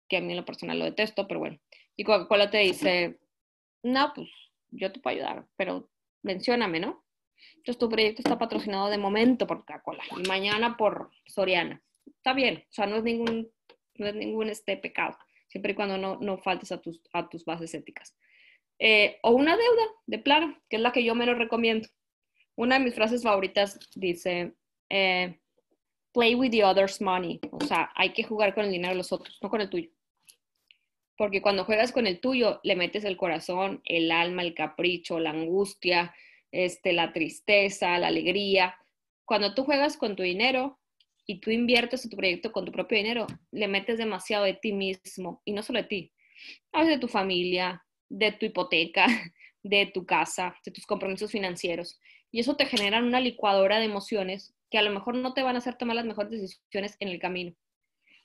S1: que a mí en lo personal lo detesto, pero bueno, y Coca-Cola te dice, no, pues yo te puedo ayudar, pero mencióname, ¿no? Entonces tu proyecto está patrocinado de momento por Coca-Cola y mañana por Soriana. Está bien, o sea, no es ningún, no es ningún este pecado, siempre y cuando no, no faltes a tus, a tus bases éticas. Eh, o una deuda de plano, que es la que yo menos recomiendo una de mis frases favoritas dice, eh, play with the other's money. O sea, hay que jugar con el dinero de los otros, no con el tuyo. Porque cuando juegas con el tuyo, le metes el corazón, el alma, el capricho, la angustia, este, la tristeza, la alegría. Cuando tú juegas con tu dinero y tú inviertes en tu proyecto con tu propio dinero, le metes demasiado de ti mismo y no solo de ti, a veces de tu familia, de tu hipoteca, de tu casa, de tus compromisos financieros y eso te genera una licuadora de emociones que a lo mejor no te van a hacer tomar las mejores decisiones en el camino.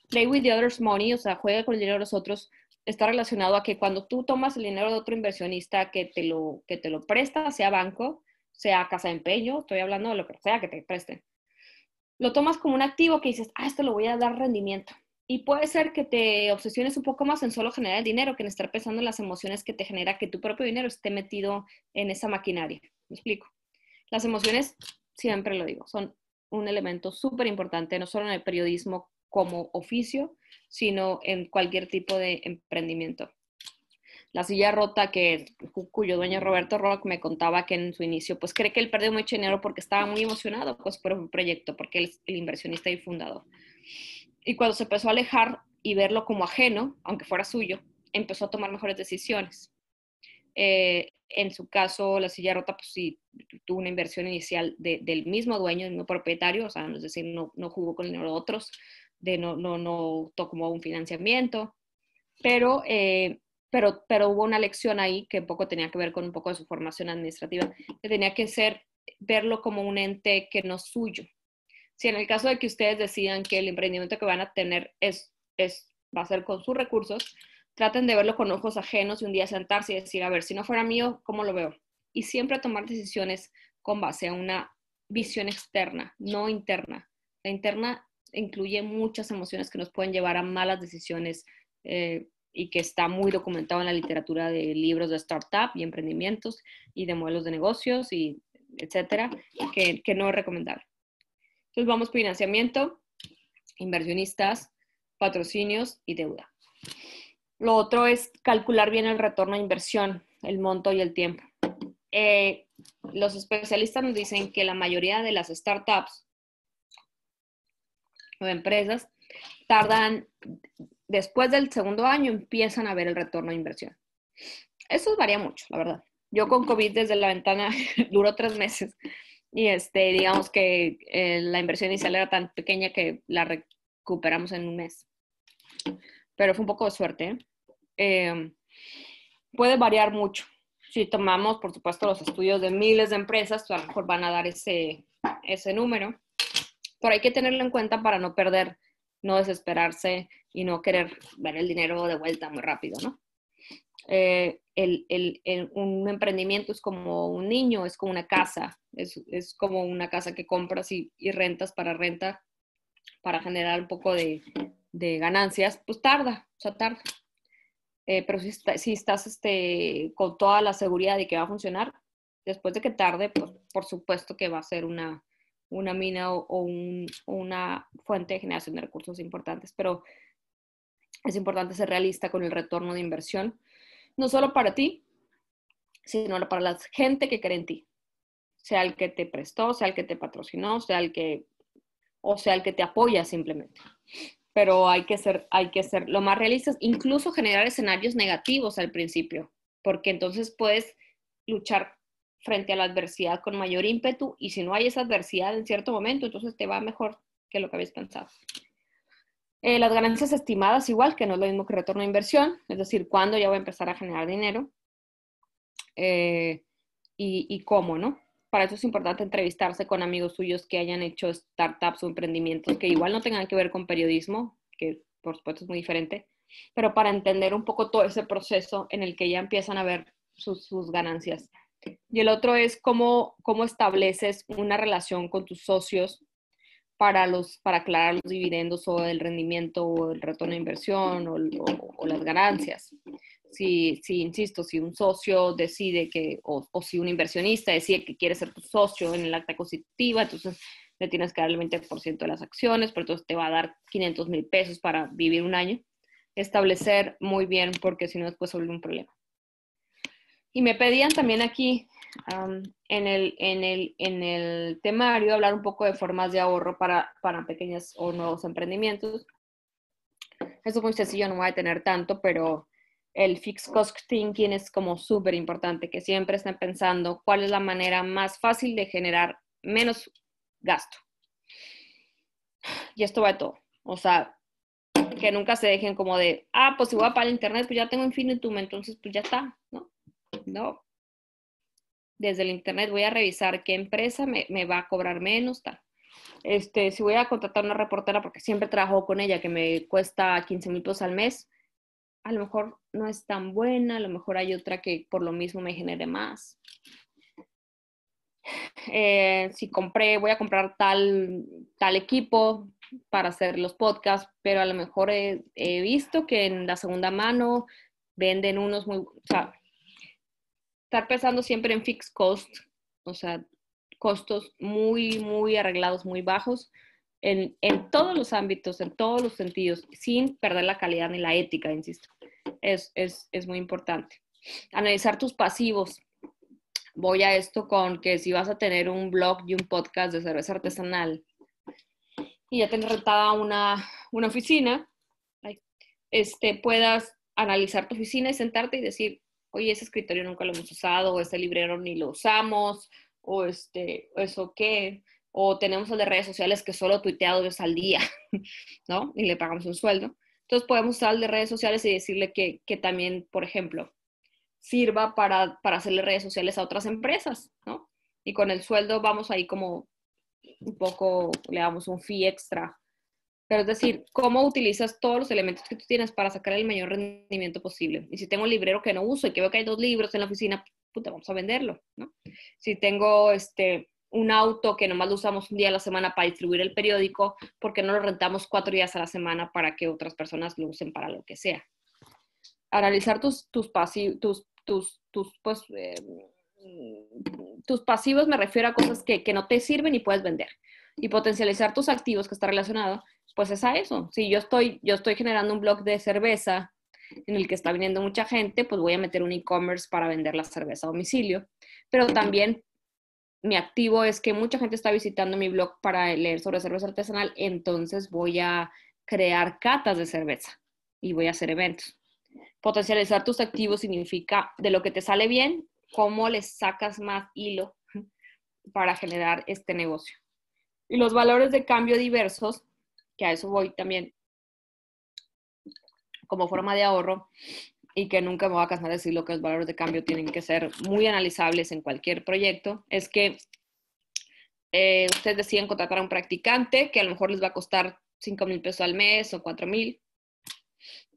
S1: Play with the other's money, o sea, juega con el dinero de los otros, está relacionado a que cuando tú tomas el dinero de otro inversionista que te lo, que te lo presta, sea banco, sea casa de empeño, estoy hablando de lo que sea que te presten, lo tomas como un activo que dices, ah, esto lo voy a dar rendimiento. Y puede ser que te obsesiones un poco más en solo generar el dinero que en estar pensando en las emociones que te genera que tu propio dinero esté metido en esa maquinaria. ¿Me explico? Las emociones, siempre lo digo, son un elemento súper importante, no solo en el periodismo como oficio, sino en cualquier tipo de emprendimiento. La silla rota, que cuyo dueño Roberto Rock me contaba que en su inicio, pues cree que él perdió mucho dinero porque estaba muy emocionado pues, por un proyecto, porque él es el inversionista y fundador. Y cuando se empezó a alejar y verlo como ajeno, aunque fuera suyo, empezó a tomar mejores decisiones. Eh, en su caso, la silla rota, pues sí, tuvo una inversión inicial del mismo dueño, del mismo propietario, o sea, es decir, no, no jugó con el dinero de otros, de no, no, no tomó un financiamiento, pero, eh, pero, pero hubo una lección ahí que poco tenía que ver con un poco de su formación administrativa, que tenía que ser verlo como un ente que no es suyo. Si en el caso de que ustedes decidan que el emprendimiento que van a tener es, es, va a ser con sus recursos, traten de verlo con ojos ajenos y un día sentarse y decir, a ver, si no fuera mío, ¿cómo lo veo? Y siempre tomar decisiones con base a una visión externa, no interna. La interna incluye muchas emociones que nos pueden llevar a malas decisiones eh, y que está muy documentado en la literatura de libros de startup y emprendimientos y de modelos de negocios y etcétera, que, que no es recomendable. Entonces vamos financiamiento, inversionistas, patrocinios y deuda. Lo otro es calcular bien el retorno a inversión, el monto y el tiempo. Eh, los especialistas nos dicen que la mayoría de las startups o empresas tardan, después del segundo año empiezan a ver el retorno a inversión. Eso varía mucho, la verdad. Yo con COVID desde la ventana duró tres meses y este, digamos que eh, la inversión inicial era tan pequeña que la recuperamos en un mes pero fue un poco de suerte. ¿eh? Em, puede variar mucho. Si tomamos, por supuesto, los estudios de miles de empresas, a lo mejor van a dar ese, ese número. Pero hay que tenerlo en cuenta para no perder no desesperarse y no querer ver el dinero de vuelta muy rápido, ¿no? Eh, el, un emprendimiento es como un niño, es como una casa, es, es como una casa que compras y, y, rentas para renta, para generar un poco de, de ganancias, pues tarda, o sea, tarda. Eh, pero si, si estás este, con toda la seguridad de que va a funcionar, después de que tarde, pues, por supuesto que va a ser una, una mina o, un, una fuente de generación de recursos importantes, pero es importante ser realista con el retorno de inversión, no solo para ti, sino para la gente que cree en ti, sea el que te prestó, sea el que te patrocinó, sea el que, o sea el que te apoya simplemente. Pero hay que ser, hay que ser lo más realistas, incluso generar escenarios negativos al principio, porque entonces puedes luchar frente a la adversidad con mayor ímpetu y si no hay esa adversidad en cierto momento, entonces te va mejor que lo que habías pensado. Eh, las ganancias estimadas igual, que no es lo mismo que retorno de inversión, es decir, cuándo ya voy a empezar a generar dinero eh, y, cómo, ¿no? Para eso es importante entrevistarse con amigos suyos que hayan hecho startups o emprendimientos que igual no tengan que ver con periodismo, que por supuesto es muy diferente, pero para entender un poco todo ese proceso en el que ya empiezan a ver sus ganancias. Y el otro es cómo, cómo estableces una relación con tus socios para, los, para aclarar los dividendos o el rendimiento o el retorno de inversión o, las ganancias. Si, si, insisto, si un socio decide que, o, o, si un inversionista decide que quiere ser tu socio en el acta constitutiva, entonces le tienes que dar el 20% de las acciones, pero entonces te va a dar 500 mil pesos para vivir un año. Establecer muy bien, porque si no, después vuelve un problema. Y me pedían también aquí en, el, en, el, en el temario hablar un poco de formas de ahorro para, para pequeños o nuevos emprendimientos. Eso es muy sencillo, no voy a tener tanto, pero el fixed cost thinking es como súper importante, que siempre estén pensando cuál es la manera más fácil de generar menos gasto. Y esto va de todo. O sea, que nunca se dejen como de, ah, pues si voy a pagar internet, pues ya tengo infinitum, entonces pues ya está, ¿no? No. Desde el internet voy a revisar qué empresa me, va a cobrar menos, tal. Este, si voy a contratar una reportera porque siempre trabajo con ella, que me cuesta 15 mil pesos al mes, a lo mejor no es tan buena, a lo mejor hay otra que por lo mismo me genere más. Eh, si compré, voy a comprar tal, tal equipo para hacer los podcasts, pero a lo mejor he, visto que en la segunda mano venden unos muy, estar pensando siempre en fixed cost, o sea, costos muy, muy arreglados, muy bajos, en, en, todos los ámbitos, en todos los sentidos, sin perder la calidad ni la ética, insisto. Es, es, es muy importante. Analizar tus pasivos. Voy a esto con que si vas a tener un blog y un podcast de cerveza artesanal y ya tienes rentada una, una oficina, este, puedas analizar tu oficina y sentarte y decir, oye, ese escritorio nunca lo hemos usado, o ese librero ni lo usamos, o este, eso qué, o tenemos el de redes sociales que solo tuitea dos veces al día, ¿no? Y le pagamos un sueldo. Entonces podemos usar el de redes sociales y decirle que, que también, por ejemplo, sirva para, para hacerle redes sociales a otras empresas, ¿no? Y con el sueldo vamos ahí como un poco, le damos un fee extra pero es decir, cómo utilizas todos los elementos que tú tienes para sacar el mayor rendimiento posible. Y si tengo un librero que no uso y que veo que hay dos libros en la oficina, puta, vamos a venderlo, ¿no? Si tengo este, un auto que nomás lo usamos un día a la semana para distribuir el periódico, ¿por qué no lo rentamos cuatro días a la semana para que otras personas lo usen para lo que sea? Analizar tus, tus, tus, tus, tus, pues, eh, tus pasivos me refiero a cosas que, que no te sirven y puedes vender. Y potencializar tus activos que está relacionado pues es a eso. Si yo estoy, yo estoy generando un blog de cerveza en el que está viniendo mucha gente, pues voy a meter un e-commerce para vender la cerveza a domicilio. Pero también mi activo es que mucha gente está visitando mi blog para leer sobre cerveza artesanal, entonces voy a crear catas de cerveza y voy a hacer eventos. Potencializar tus activos significa de lo que te sale bien, cómo le sacas más hilo para generar este negocio. Y los valores de cambio diversos que a eso voy también como forma de ahorro y que nunca me voy a cansar de decir que los valores de cambio tienen que ser muy analizables en cualquier proyecto, es que eh, ustedes deciden contratar a un practicante que a lo mejor les va a costar 5 mil pesos al mes o 4 mil.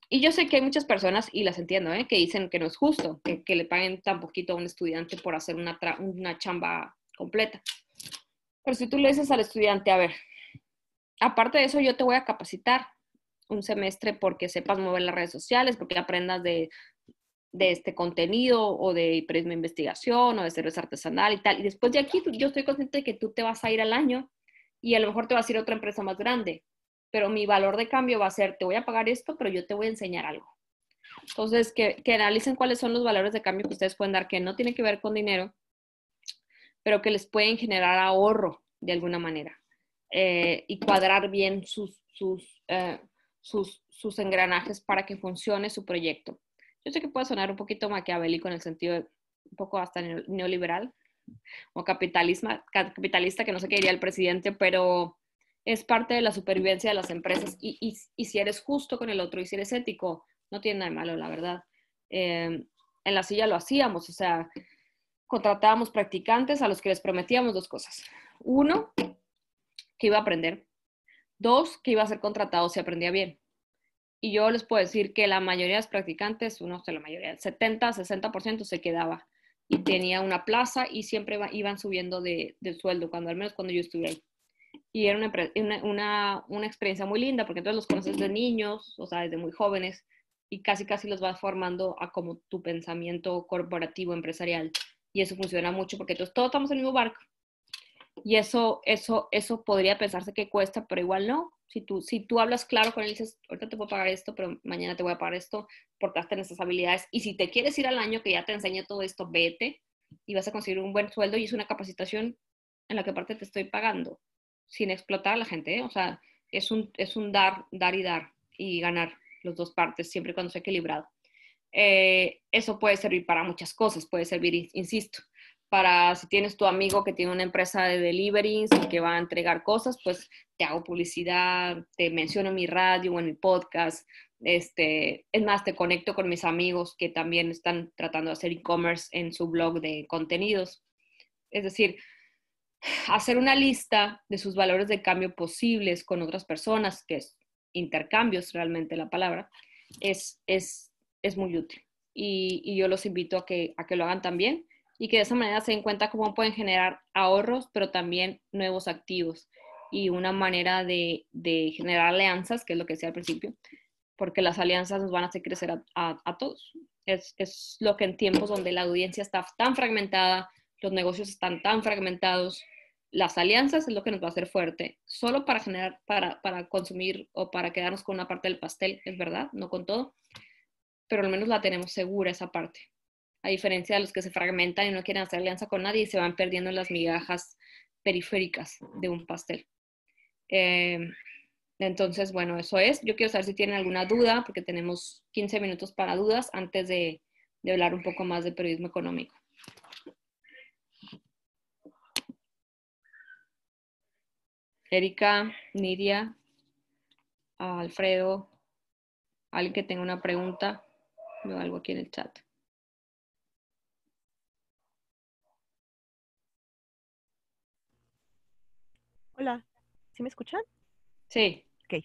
S1: Y yo sé que hay muchas personas, y las entiendo, ¿eh? que dicen que no es justo, que, le paguen tan poquito a un estudiante por hacer una, una chamba completa. Pero si tú le dices al estudiante, a ver, aparte de eso yo te voy a capacitar un semestre porque sepas mover las redes sociales, porque aprendas de, este contenido o de de investigación o de cerveza artesanal y tal. Y después de aquí yo estoy consciente de que tú te vas a ir al año y a lo mejor te vas a ir a otra empresa más grande pero mi valor de cambio va a ser, te voy a pagar esto, pero yo te voy a enseñar algo. Entonces, que, analicen cuáles son los valores de cambio que ustedes pueden dar, que no tienen que ver con dinero, pero que les pueden generar ahorro de alguna manera eh, y cuadrar bien sus, sus, eh, sus, sus, engranajes para que funcione su proyecto. Yo sé que puede sonar un poquito maquiavélico en el sentido de un poco hasta neoliberal o capitalismo, capitalista, que no sé qué diría el presidente, pero es parte de la supervivencia de las empresas y, si eres justo con el otro y si eres ético, no tiene nada de malo, la verdad. Em, en la silla lo hacíamos, o sea, contratábamos practicantes a los que les prometíamos dos cosas. Uno, que iba a aprender. Dos, que iba a ser contratado si aprendía bien. Y yo les puedo decir que la mayoría de los practicantes, uno de la mayoría, el 70, 60% se quedaba y tenía una plaza y siempre iban subiendo de, sueldo, cuando al menos cuando yo estuve ahí y era una, una, una, experiencia muy linda porque entonces los conoces de niños, o sea, desde muy jóvenes y casi casi los vas formando a como tu pensamiento corporativo, empresarial. Y eso funciona mucho porque entonces todos estamos en el mismo barco. Y eso, eso, eso podría pensarse que cuesta, pero igual no. Si tú, si tú hablas claro con él y dices, ahorita te puedo pagar esto, pero mañana te voy a pagar esto, has tenido esas habilidades. Y si te quieres ir al año que ya te enseña todo esto, vete y vas a conseguir un buen sueldo y es una capacitación en la que aparte te estoy pagando sin explotar a la gente, ¿eh? o sea, es un, es un dar, dar y dar y ganar los dos partes, siempre cuando sea equilibrado. Eh, eso puede servir para muchas cosas, puede servir, insisto, para si tienes tu amigo que tiene una empresa de deliveries y que va a entregar cosas, pues te hago publicidad, te menciono en mi radio o en mi podcast, este, es más, te conecto con mis amigos que también están tratando de hacer e-commerce en su blog de contenidos. Es decir, hacer una lista de sus valores de cambio posibles con otras personas, que es intercambios realmente la palabra, es, es, es muy útil. Y, y, yo los invito a que, a que lo hagan también y que de esa manera se den cómo pueden generar ahorros, pero también nuevos activos y una manera de, de generar alianzas, que es lo que decía al principio, porque las alianzas nos van a hacer crecer a, a, a todos. Es, es, lo que en tiempos donde la audiencia está tan fragmentada, los negocios están tan fragmentados, las alianzas es lo que nos va a hacer fuerte, solo para generar, para, para consumir o para quedarnos con una parte del pastel, es verdad, no con todo, pero al menos la tenemos segura esa parte. A diferencia de los que se fragmentan y no quieren hacer alianza con nadie y se van perdiendo las migajas periféricas de un pastel. Em, entonces, bueno, eso es. Yo quiero saber si tienen alguna duda, porque tenemos 15 minutos para dudas antes de hablar un poco más de periodismo económico. Erika, Nidia, Alfredo, alguien que tenga una pregunta, veo algo aquí en el chat.
S9: Hola, ¿sí me escuchan?
S1: Sí.
S9: Ok.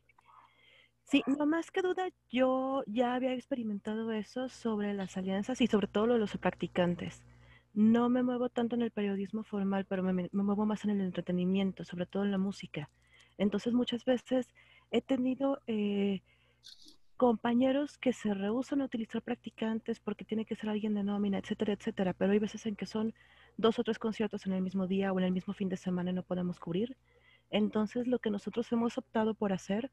S9: Sí, no más que duda, yo ya había experimentado eso sobre las alianzas y sobre todo lo de los practicantes. No me muevo tanto en el periodismo formal, pero me, muevo más en el entretenimiento, sobre todo en la música. Entonces muchas veces he tenido eh, compañeros que se rehusan a utilizar practicantes porque tiene que ser alguien de nómina, etcétera, etcétera. Pero hay veces en que son dos o tres conciertos en el mismo día o en el mismo fin de semana y no podemos cubrir. Entonces lo que nosotros hemos optado por hacer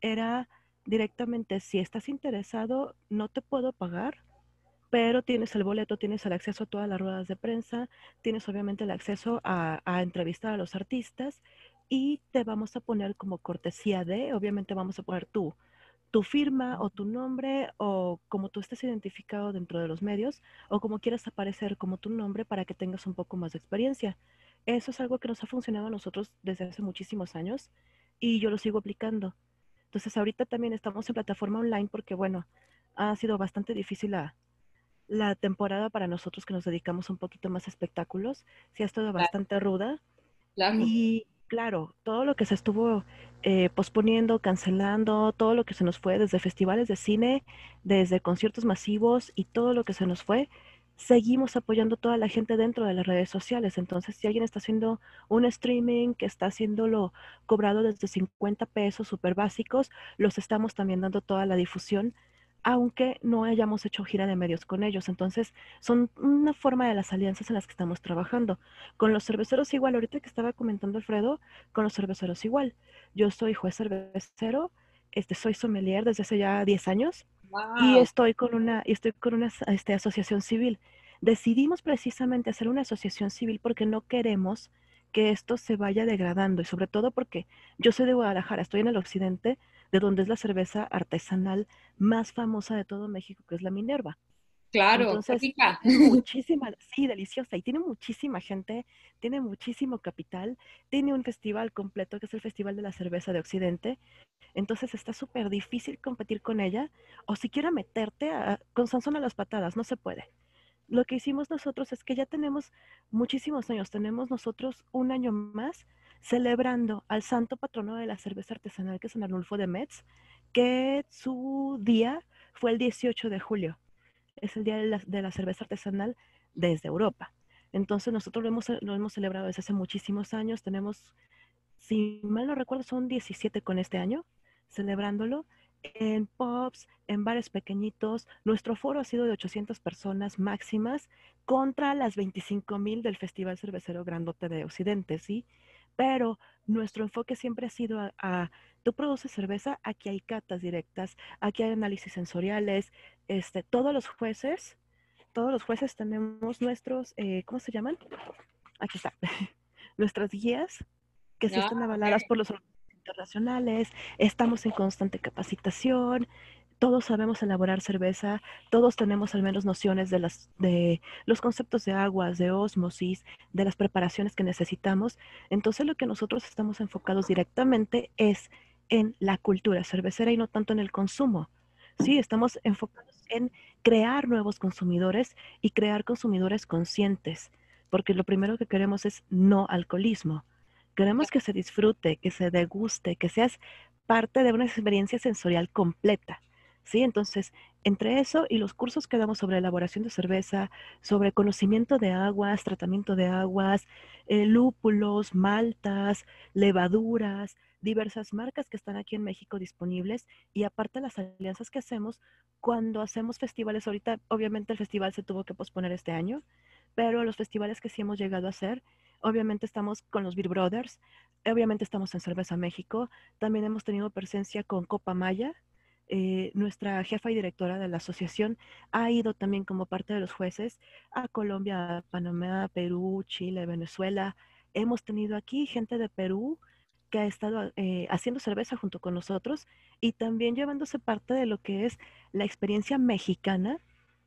S9: era directamente, si estás interesado, no te puedo pagar, pero tienes el boleto, tienes el acceso a todas las ruedas de prensa, tienes obviamente el acceso a, entrevistar a los artistas y te vamos a poner como cortesía de, obviamente vamos a poner tú, tu firma o tu nombre o como tú estés identificado dentro de los medios o como quieras aparecer como tu nombre para que tengas un poco más de experiencia. Eso es algo que nos ha funcionado a nosotros desde hace muchísimos años y yo lo sigo aplicando. Entonces ahorita también estamos en plataforma online porque bueno, ha sido bastante difícil a la temporada para nosotros que nos dedicamos un poquito más a espectáculos, sí ha estado bastante ruda. Y claro, todo lo que se estuvo eh, posponiendo, cancelando, todo lo que se nos fue desde festivales de cine, desde conciertos masivos y todo lo que se nos fue, seguimos apoyando toda la gente dentro de las redes sociales. Entonces, si alguien está haciendo un streaming que está haciéndolo cobrado desde 50 pesos súper básicos, los estamos también dando toda la difusión, aunque no hayamos hecho gira de medios con ellos. Entonces, son una forma de las alianzas en las que estamos trabajando. Con los cerveceros igual, ahorita que estaba comentando Alfredo, con los cerveceros igual. Yo soy juez cervecero, este, soy sommelier desde hace ya 10 años y estoy con una, estoy con una este, asociación civil. Decidimos precisamente hacer una asociación civil porque no queremos que esto se vaya degradando y sobre todo porque yo soy de Guadalajara, estoy en el occidente, de donde es la cerveza artesanal más famosa de todo México, que es la Minerva.
S1: Claro, Entonces,
S9: muchísima, sí, deliciosa, y tiene muchísima gente, tiene muchísimo capital, tiene un festival completo que es el Festival de la Cerveza de Occidente, entonces está súper difícil competir con ella, o siquiera meterte con Sansón a las patadas, no se puede. Lo que hicimos nosotros es que ya tenemos muchísimos años, tenemos nosotros un año más celebrando al santo patrono de la cerveza artesanal, que es San Arnulfo de Metz, que su día fue el 18 de julio es el Día de la, Cerveza Artesanal desde Europa. Entonces nosotros lo hemos, lo hemos celebrado desde hace muchísimos años. Tenemos, si mal no recuerdo, son 17 con este año celebrándolo en pubs, en bares pequeñitos. Nuestro foro ha sido de 800 personas máximas contra las 25 mil del Festival Cervecero Grandote de Occidente, ¿sí? Pero nuestro enfoque siempre ha sido a, tú produces cerveza, aquí hay catas directas, aquí hay análisis sensoriales, este, todos los jueces, todos los jueces tenemos nuestros, eh, ¿cómo se llaman? Aquí está, nuestras guías que sí están ah, avaladas por los internacionales, estamos en constante capacitación, todos sabemos elaborar cerveza, todos tenemos al menos nociones de, las, de los conceptos de aguas, de osmosis, de las preparaciones que necesitamos. Entonces lo que nosotros estamos enfocados directamente es en la cultura cervecera y no tanto en el consumo. Sí, estamos enfocados en crear nuevos consumidores y crear consumidores conscientes, porque lo primero que queremos es no alcoholismo. Queremos que se disfrute, que se deguste, que seas parte de una experiencia sensorial completa. ¿Sí? Entonces, entre eso y los cursos que damos sobre elaboración de cerveza, sobre conocimiento de aguas, tratamiento de aguas, eh, lúpulos, maltas, levaduras, diversas marcas que están aquí en México disponibles y aparte las alianzas que hacemos cuando hacemos festivales, ahorita obviamente el festival se tuvo que posponer este año, pero los festivales que sí hemos llegado a hacer, obviamente estamos con los Beer Brothers, obviamente estamos en Cerveza México, también hemos tenido presencia con Copa Maya, eh, nuestra jefa y directora de la asociación ha ido también como parte de los jueces a Colombia, Panamá, Perú, Chile, Venezuela. Hemos tenido aquí gente de Perú que ha estado eh, haciendo cerveza junto con nosotros y también llevándose parte de lo que es la experiencia mexicana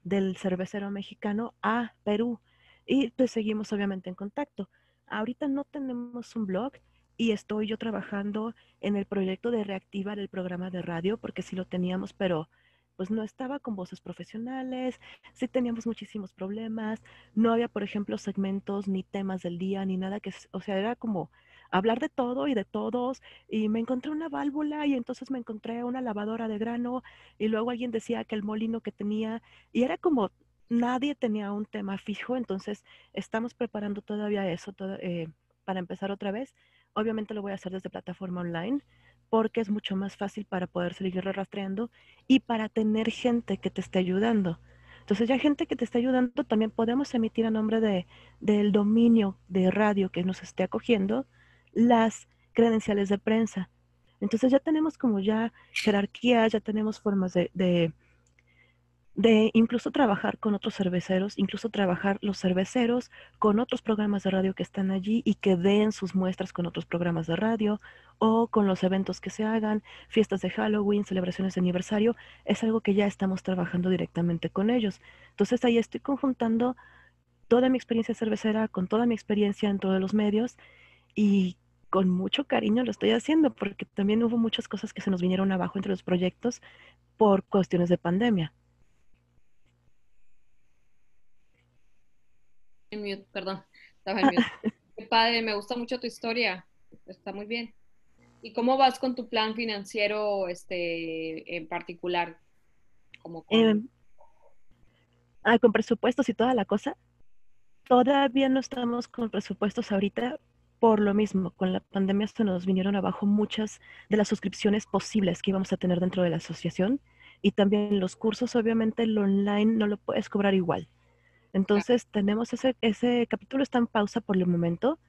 S9: del cervecero mexicano a Perú. Y pues seguimos obviamente en contacto. Ahorita no tenemos un blog, y estoy yo trabajando en el proyecto de reactivar el programa de radio, porque sí lo teníamos, pero pues no estaba con voces profesionales, sí teníamos muchísimos problemas, no había, por ejemplo, segmentos ni temas del día, ni nada que, o sea, era como hablar de todo y de todos, y me encontré una válvula y entonces me encontré una lavadora de grano, y luego alguien decía que el molino que tenía, y era como nadie tenía un tema fijo, entonces estamos preparando todavía eso eh, para empezar otra vez Obviamente lo voy a hacer desde plataforma online porque es mucho más fácil para poder seguir rastreando y para tener gente que te esté ayudando. Entonces ya gente que te esté ayudando, también podemos emitir a nombre de, del dominio de radio que nos esté acogiendo las credenciales de prensa. Entonces ya tenemos como ya jerarquías, ya tenemos formas de incluso trabajar con otros cerveceros, incluso trabajar los cerveceros con otros programas de radio que están allí y que den sus muestras con otros programas de radio o con los eventos que se hagan, fiestas de Halloween, celebraciones de aniversario, es algo que ya estamos trabajando directamente con ellos. Entonces ahí estoy conjuntando toda mi experiencia cervecera con toda mi experiencia en todos los medios y con mucho cariño lo estoy haciendo porque también hubo muchas cosas que se nos vinieron abajo entre los proyectos por cuestiones de pandemia.
S1: Perdón, padre, me gusta mucho tu historia. está muy bien. ¿Y cómo vas con tu plan financiero este, en particular? Como con...
S9: Ah, con presupuestos y toda la cosa. Todavía no estamos con presupuestos ahorita por lo mismo. Con la pandemia se nos vinieron abajo muchas de las suscripciones posibles que íbamos a tener dentro de la asociación y también los cursos, obviamente el online no lo puedes cobrar igual. Entonces tenemos ese, ese capítulo está en pausa por el momento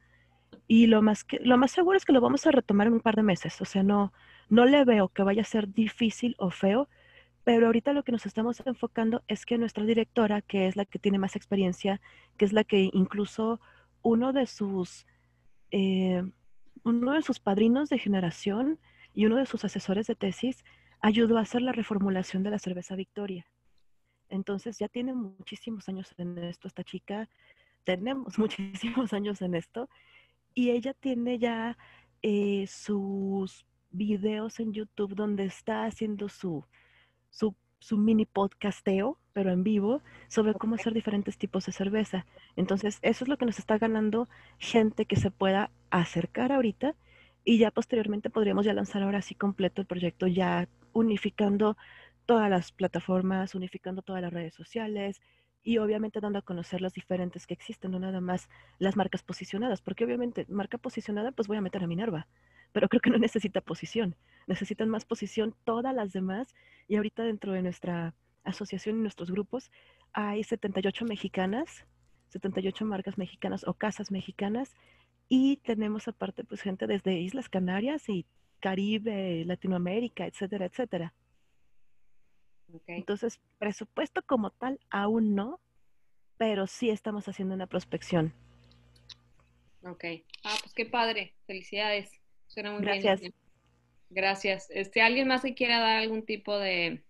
S9: y lo más, que, lo más seguro es que lo vamos a retomar en un par de meses. O sea, no, no le veo que vaya a ser difícil o feo, pero ahorita lo que nos estamos enfocando es que nuestra directora, que es la que tiene más experiencia, que es la que incluso uno de sus, eh, uno de sus padrinos de generación y uno de sus asesores de tesis ayudó a hacer la reformulación de la cerveza Victoria. Entonces ya tiene muchísimos años en esto esta chica, tenemos muchísimos años en esto y ella tiene ya eh, sus videos en YouTube donde está haciendo su, su, su, mini podcasteo, pero en vivo, sobre cómo hacer diferentes tipos de cerveza. Entonces, eso es lo que nos está ganando gente que se pueda acercar ahorita y ya posteriormente podríamos ya lanzar ahora sí completo el proyecto, ya unificando todas las plataformas, unificando todas las redes sociales y obviamente dando a conocer las diferentes que existen, no nada más las marcas posicionadas, porque obviamente marca posicionada pues voy a meter a Minerva, pero creo que no necesita posición, necesitan más posición todas las demás y ahorita dentro de nuestra asociación y nuestros grupos hay 78 mexicanas, 78 marcas mexicanas o casas mexicanas y tenemos aparte pues gente desde Islas Canarias y Caribe, Latinoamérica, etcétera, etcétera. Entonces, presupuesto como tal aún no, pero sí estamos haciendo una prospección.
S1: Ok. Ah, pues qué padre. Felicidades.
S9: Suena muy Gracias.
S1: Gracias. Este, ¿Alguien más que quiera dar algún tipo de,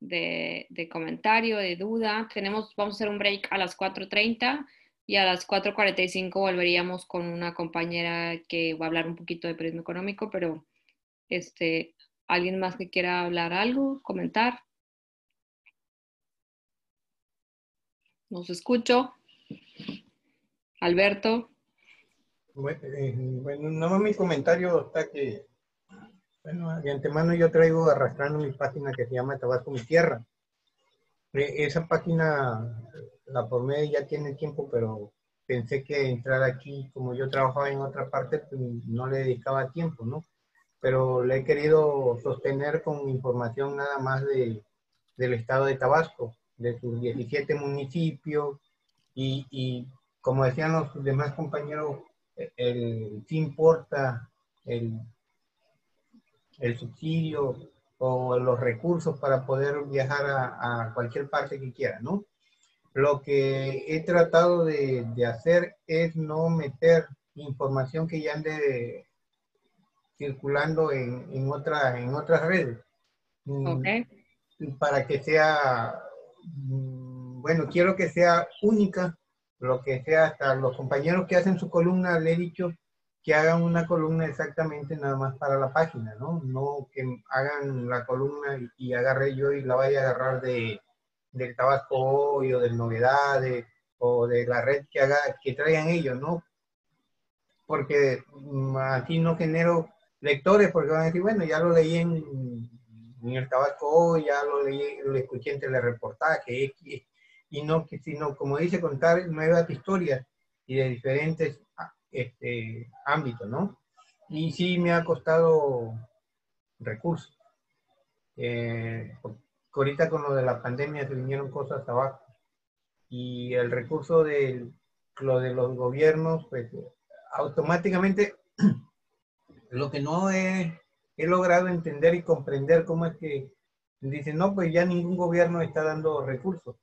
S1: de, de, comentario, de duda? Tenemos, vamos a hacer un break a las 4.30 y a las 4.45 volveríamos con una compañera que va a hablar un poquito de periodismo económico, pero este, ¿alguien más que quiera hablar algo, comentar? Nos escucho. Alberto.
S6: Eh, bueno, no mi comentario está que, bueno, de antemano yo traigo arrastrando mi página que se llama Tabasco Mi Tierra. E, esa página la formé ya tiene tiempo, pero pensé que entrar aquí, como yo trabajaba en otra parte, pues, no le dedicaba tiempo, ¿no? Pero le he querido sostener con información nada más de, del estado de Tabasco, de sus 17 municipios, y, y como decían los demás compañeros, el, sí importa el, el subsidio o los recursos para poder viajar a, a cualquier parte que quiera, ¿no? Lo que he tratado de, hacer es no meter información que ya ande circulando en, en, en otras redes. Mm, para que sea, mm, bueno, quiero que sea única, lo que sea, hasta los compañeros que hacen su columna, le he dicho que hagan una columna exactamente nada más para la página, ¿no? No que hagan la columna y, y agarre yo y la vaya a agarrar de, del Tabasco Hoy o de Novedades o de la red que, haga, que traigan ellos, ¿no? Porque mm, aquí no genero lectores porque van a decir, bueno, ya lo leí en, el Tabasco ya lo leí, lo escuché en telereportaje, y no, sino, como dice, contar nuevas historias y de diferentes este, ámbitos, ¿no? Y sí me ha costado recursos. Eh, ahorita con lo de la pandemia se vinieron cosas abajo. Y el recurso de lo de los gobiernos, pues automáticamente lo que no he, he logrado entender y comprender cómo es que dicen, no, pues ya ningún gobierno está dando recursos.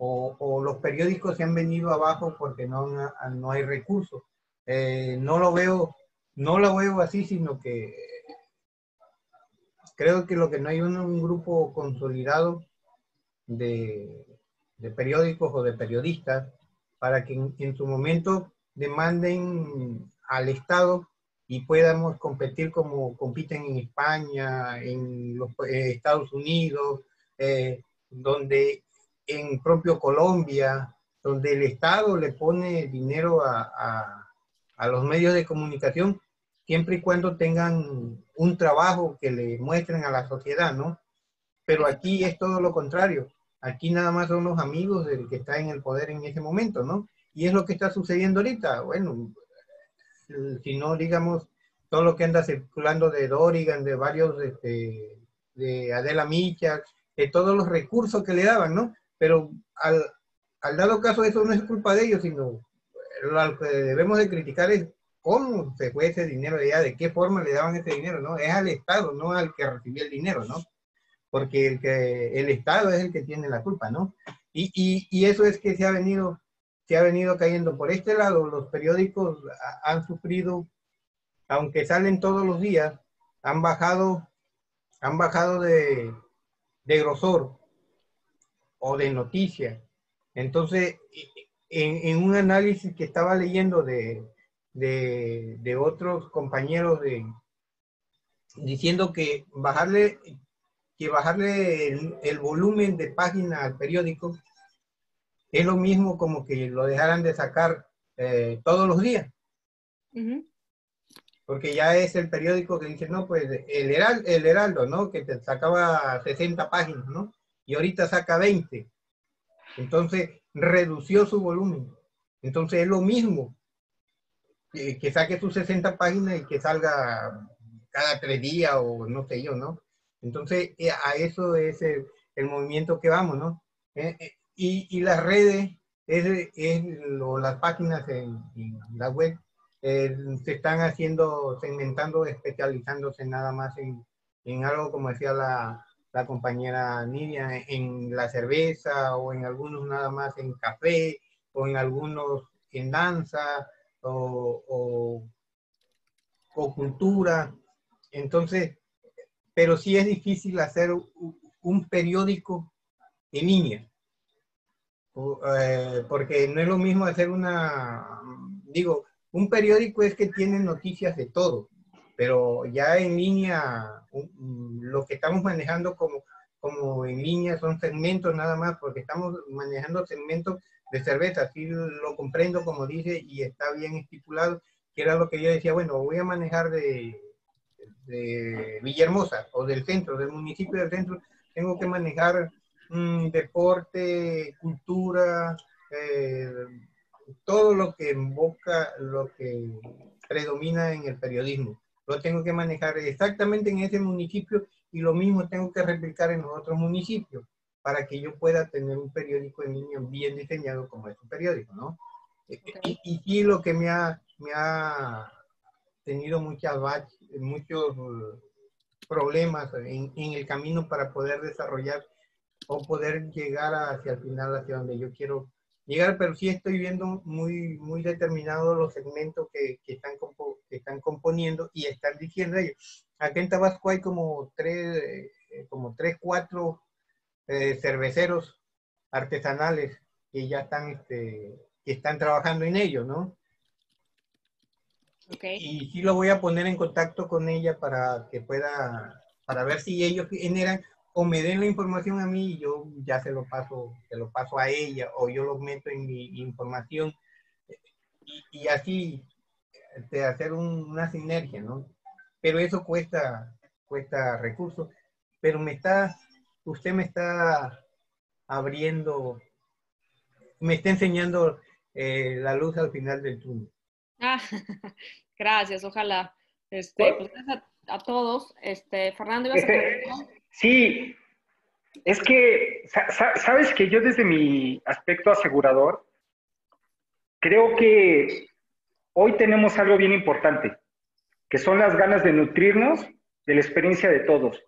S6: O, los periódicos se han venido abajo porque no, no hay recursos. Eh, no lo veo, no lo veo así, sino que creo que lo que no hay un, un grupo consolidado de, periódicos o de periodistas para que en, su momento demanden al Estado y podamos competir como compiten en España, en los eh, Estados Unidos, eh, donde en propio Colombia, donde el Estado le pone dinero a, a, a, los medios de comunicación siempre y cuando tengan un trabajo que le muestren a la sociedad, ¿no? Pero aquí es todo lo contrario. Aquí nada más son los amigos del que está en el poder en ese momento, ¿no? Y es lo que está sucediendo ahorita. Bueno, si no, digamos, todo lo que anda circulando de Dorigan, de varios, este, de Adela Micha, de todos los recursos que le daban, ¿no? Pero al, al dado caso eso no es culpa de ellos, sino lo que debemos de criticar es cómo se fue ese dinero de de qué forma le daban ese dinero, ¿no? Es al Estado, no al que recibió el dinero, ¿no? Porque el, que, el Estado es el que tiene la culpa, ¿no? Y, y eso es que se ha venido se ha venido cayendo. Por este lado, los periódicos han sufrido, aunque salen todos los días, han bajado, han bajado de, grosor o de noticia. Entonces, en, en, un análisis que estaba leyendo de, de, de otros compañeros de, diciendo que bajarle, que bajarle el, el volumen de página al periódico es lo mismo como que lo dejaran de sacar eh, todos los días. Porque ya es el periódico que dice, no, pues el Heraldo, el Heraldo, ¿no? Que te sacaba 60 páginas, ¿no? Y ahorita saca 20. Entonces, redució su volumen. Entonces, es lo mismo que, que saque sus 60 páginas y que salga cada tres días o no sé yo, ¿no? Entonces, eh, a eso es el, el movimiento que vamos, ¿no? Eh, eh y, las redes, es, lo, las páginas en, la web, eh, se están haciendo, segmentando, especializándose nada más en, en algo, como decía la, la, compañera Nidia, en la cerveza o en algunos nada más en café o en algunos en danza o, o, o cultura. Entonces, pero sí es difícil hacer un periódico en línea eh, porque no es lo mismo hacer una, digo, un periódico es que tiene noticias de todo, pero ya en línea, lo que estamos manejando como, como en línea son segmentos nada más, porque estamos manejando segmentos de cerveza, así lo comprendo como dice y está bien estipulado, que era lo que yo decía, bueno, voy a manejar de, de Villahermosa o del centro, del municipio del centro, tengo que manejar deporte, cultura, eh, todo lo que invoca, lo que predomina en el periodismo. Lo tengo que manejar exactamente en ese municipio y lo mismo tengo que replicar en los otros municipios para que yo pueda tener un periódico en línea bien diseñado como es un periódico, ¿no? Y, y, sí lo que me ha, me ha tenido muchas muchos problemas en, en el camino para poder desarrollar o poder llegar hacia el final, hacia donde yo quiero llegar, pero sí estoy viendo muy, muy determinados los segmentos que, que están, compo que están componiendo y están diciendo ellos. Aquí en Tabasco hay como tres, eh, como tres, cuatro eh, cerveceros artesanales que ya están, este, que están trabajando en ello, ¿no? Okay. Y sí lo voy a poner en contacto con ella para que pueda, para ver si ellos generan, o me den la información a mí y yo ya se lo paso, se lo paso a ella o yo lo meto en mi información y, y así de este, hacer un, una sinergia, ¿no? Pero eso cuesta, cuesta recursos, pero me está, usted me está abriendo, me está enseñando eh, la luz al final del túnel.
S1: Ah, gracias, ojalá. Este, pues, a, a, todos. Este, Fernando, ¿ibas a
S7: Sí, es que, sabes que yo desde mi aspecto asegurador, creo que hoy tenemos algo bien importante, que son las ganas de nutrirnos de la experiencia de todos.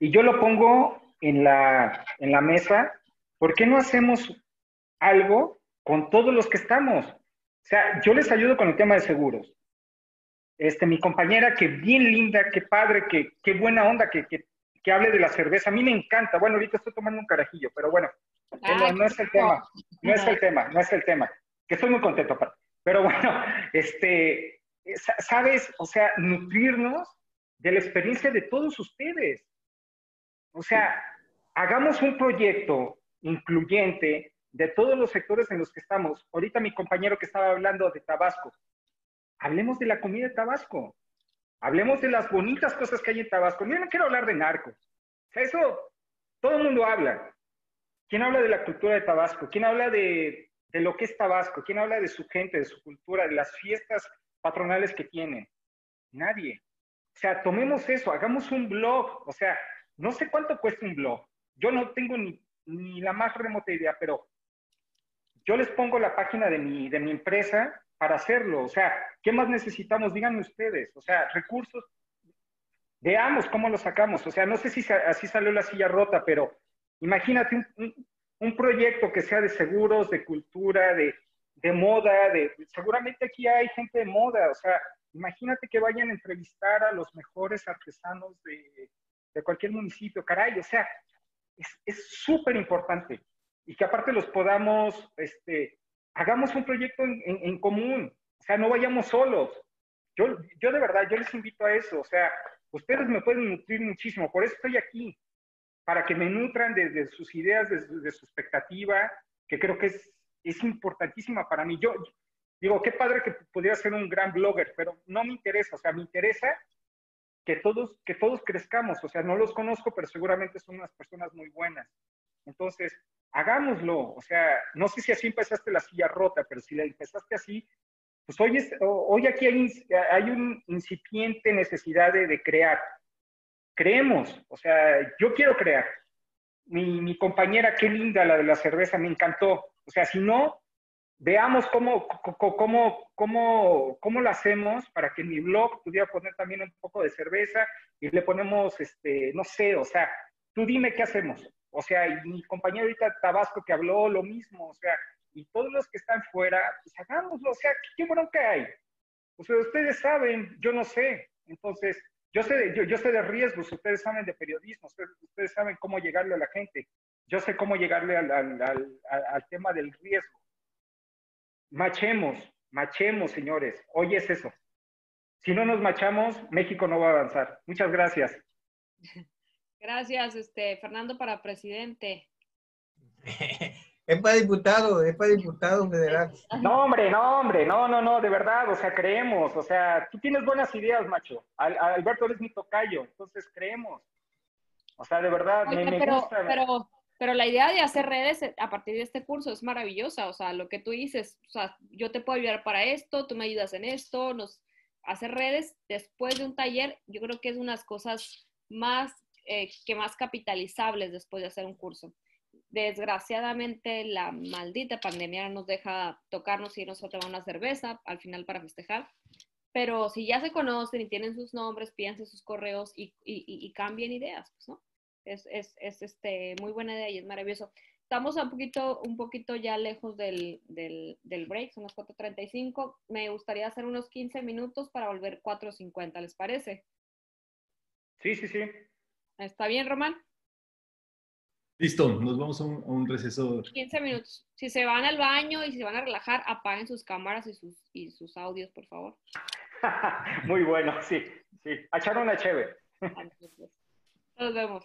S7: Y yo lo pongo en la, en la mesa, ¿por qué no hacemos algo con todos los que estamos? O sea, yo les ayudo con el tema de seguros. Este, mi compañera, que bien linda, qué padre, qué, qué buena onda, que, que que hable de la cerveza. A mí me encanta. Bueno, ahorita estoy tomando un carajillo, pero bueno, no, no, es el tema. No es el tema, no es el tema. Que estoy muy contento, Pero bueno, este, ¿sabes? O sea, nutrirnos de la experiencia de todos ustedes. O sea, hagamos un proyecto incluyente de todos los sectores en los que estamos. Ahorita mi compañero que estaba hablando de Tabasco, hablemos de la comida de Tabasco. Hablemos de las bonitas cosas que hay en Tabasco. Yo no quiero hablar de narcos. O sea, eso todo el mundo habla. ¿Quién habla de la cultura de Tabasco? ¿Quién habla de, de lo que es Tabasco? ¿Quién habla de su gente, de su cultura, de las fiestas patronales que tienen? Nadie. O sea, tomemos eso, hagamos un blog. O sea, no sé cuánto cuesta un blog. Yo no tengo ni, ni la más remota idea, pero yo les pongo la página de mi, de mi empresa para hacerlo. O sea, ¿qué más necesitamos? Díganme ustedes. O sea, recursos. Veamos cómo lo sacamos. O sea, no sé si así salió la silla rota, pero imagínate un, proyecto que sea de seguros, de cultura, de, de moda, de, seguramente aquí hay gente de moda. O sea, imagínate que vayan a entrevistar a los mejores artesanos de, de cualquier municipio. Caray, o sea, es súper importante. Y que aparte los podamos, este, hagamos un proyecto en, común, o sea, no vayamos solos. Yo, yo de verdad, yo les invito a eso, o sea, ustedes me pueden nutrir muchísimo, por eso estoy aquí, para que me nutran desde sus ideas, desde, su expectativa, que creo que es, es importantísima para mí. Yo digo, qué padre que pudiera ser un gran blogger, pero no me interesa, o sea, me interesa que todos, que todos crezcamos, o sea, no los conozco, pero seguramente son unas personas muy buenas. Entonces, hagámoslo. O sea, no sé si así empezaste la silla rota, pero si la empezaste así, pues hoy, hoy aquí hay, hay una incipiente necesidad de, crear. Creemos, o sea, yo quiero crear. Mi, mi, compañera, qué linda la de la cerveza, me encantó. O sea, si no, veamos cómo, cómo, cómo, cómo lo hacemos para que en mi blog pudiera poner también un poco de cerveza y le ponemos, este, no sé, o sea, tú dime qué hacemos. O sea, y mi compañero ahorita Tabasco que habló lo mismo, o sea, y todos los que están fuera, pues hagámoslo, o sea, ¿qué, bronca hay? O sea, ustedes saben, yo no sé. Entonces, yo sé, de, yo sé de riesgos, ustedes saben de periodismo, ustedes, saben cómo llegarle a la gente. Yo sé cómo llegarle al, al, al, al tema del riesgo. Machemos, machemos, señores. Hoy es eso. Si no nos machamos, México no va a avanzar. Muchas gracias.
S1: Gracias, este, Fernando, para presidente.
S6: es para diputado, es para diputado federal.
S7: No, hombre, no, hombre, no, no, no, de verdad, o sea, creemos, o sea, tú tienes buenas ideas, macho. Alberto eres mi tocayo, entonces creemos. O sea, de verdad, me,
S1: pero,
S7: gusta.
S1: Pero, pero la idea de hacer redes a partir de este curso es maravillosa, o sea, lo que tú dices, o sea, yo te puedo ayudar para esto, tú me ayudas en esto, nos hacer redes después de un taller, yo creo que es unas cosas más eh, que más capitalizables después de hacer un curso. Desgraciadamente, la maldita pandemia no nos deja tocarnos y irnos a tomar una cerveza al final para festejar. Pero si ya se conocen y tienen sus nombres, pídanse sus correos y, y, cambien ideas, pues, ¿no? Es, es, es, este, muy buena idea y es maravilloso. Estamos un poquito, un poquito ya lejos del, del, del break, son las 4.35. Me gustaría hacer unos 15 minutos para volver 4.50, ¿les parece?
S7: Sí, sí, sí.
S1: ¿Está bien, Román?
S2: Listo, nos vamos a un, receso.
S1: 15 minutos. Si se van al baño y se van a relajar, apaguen sus cámaras y sus, y sus audios, por favor.
S7: Muy bueno, sí, sí. A echar una chévere.
S1: Nos vemos.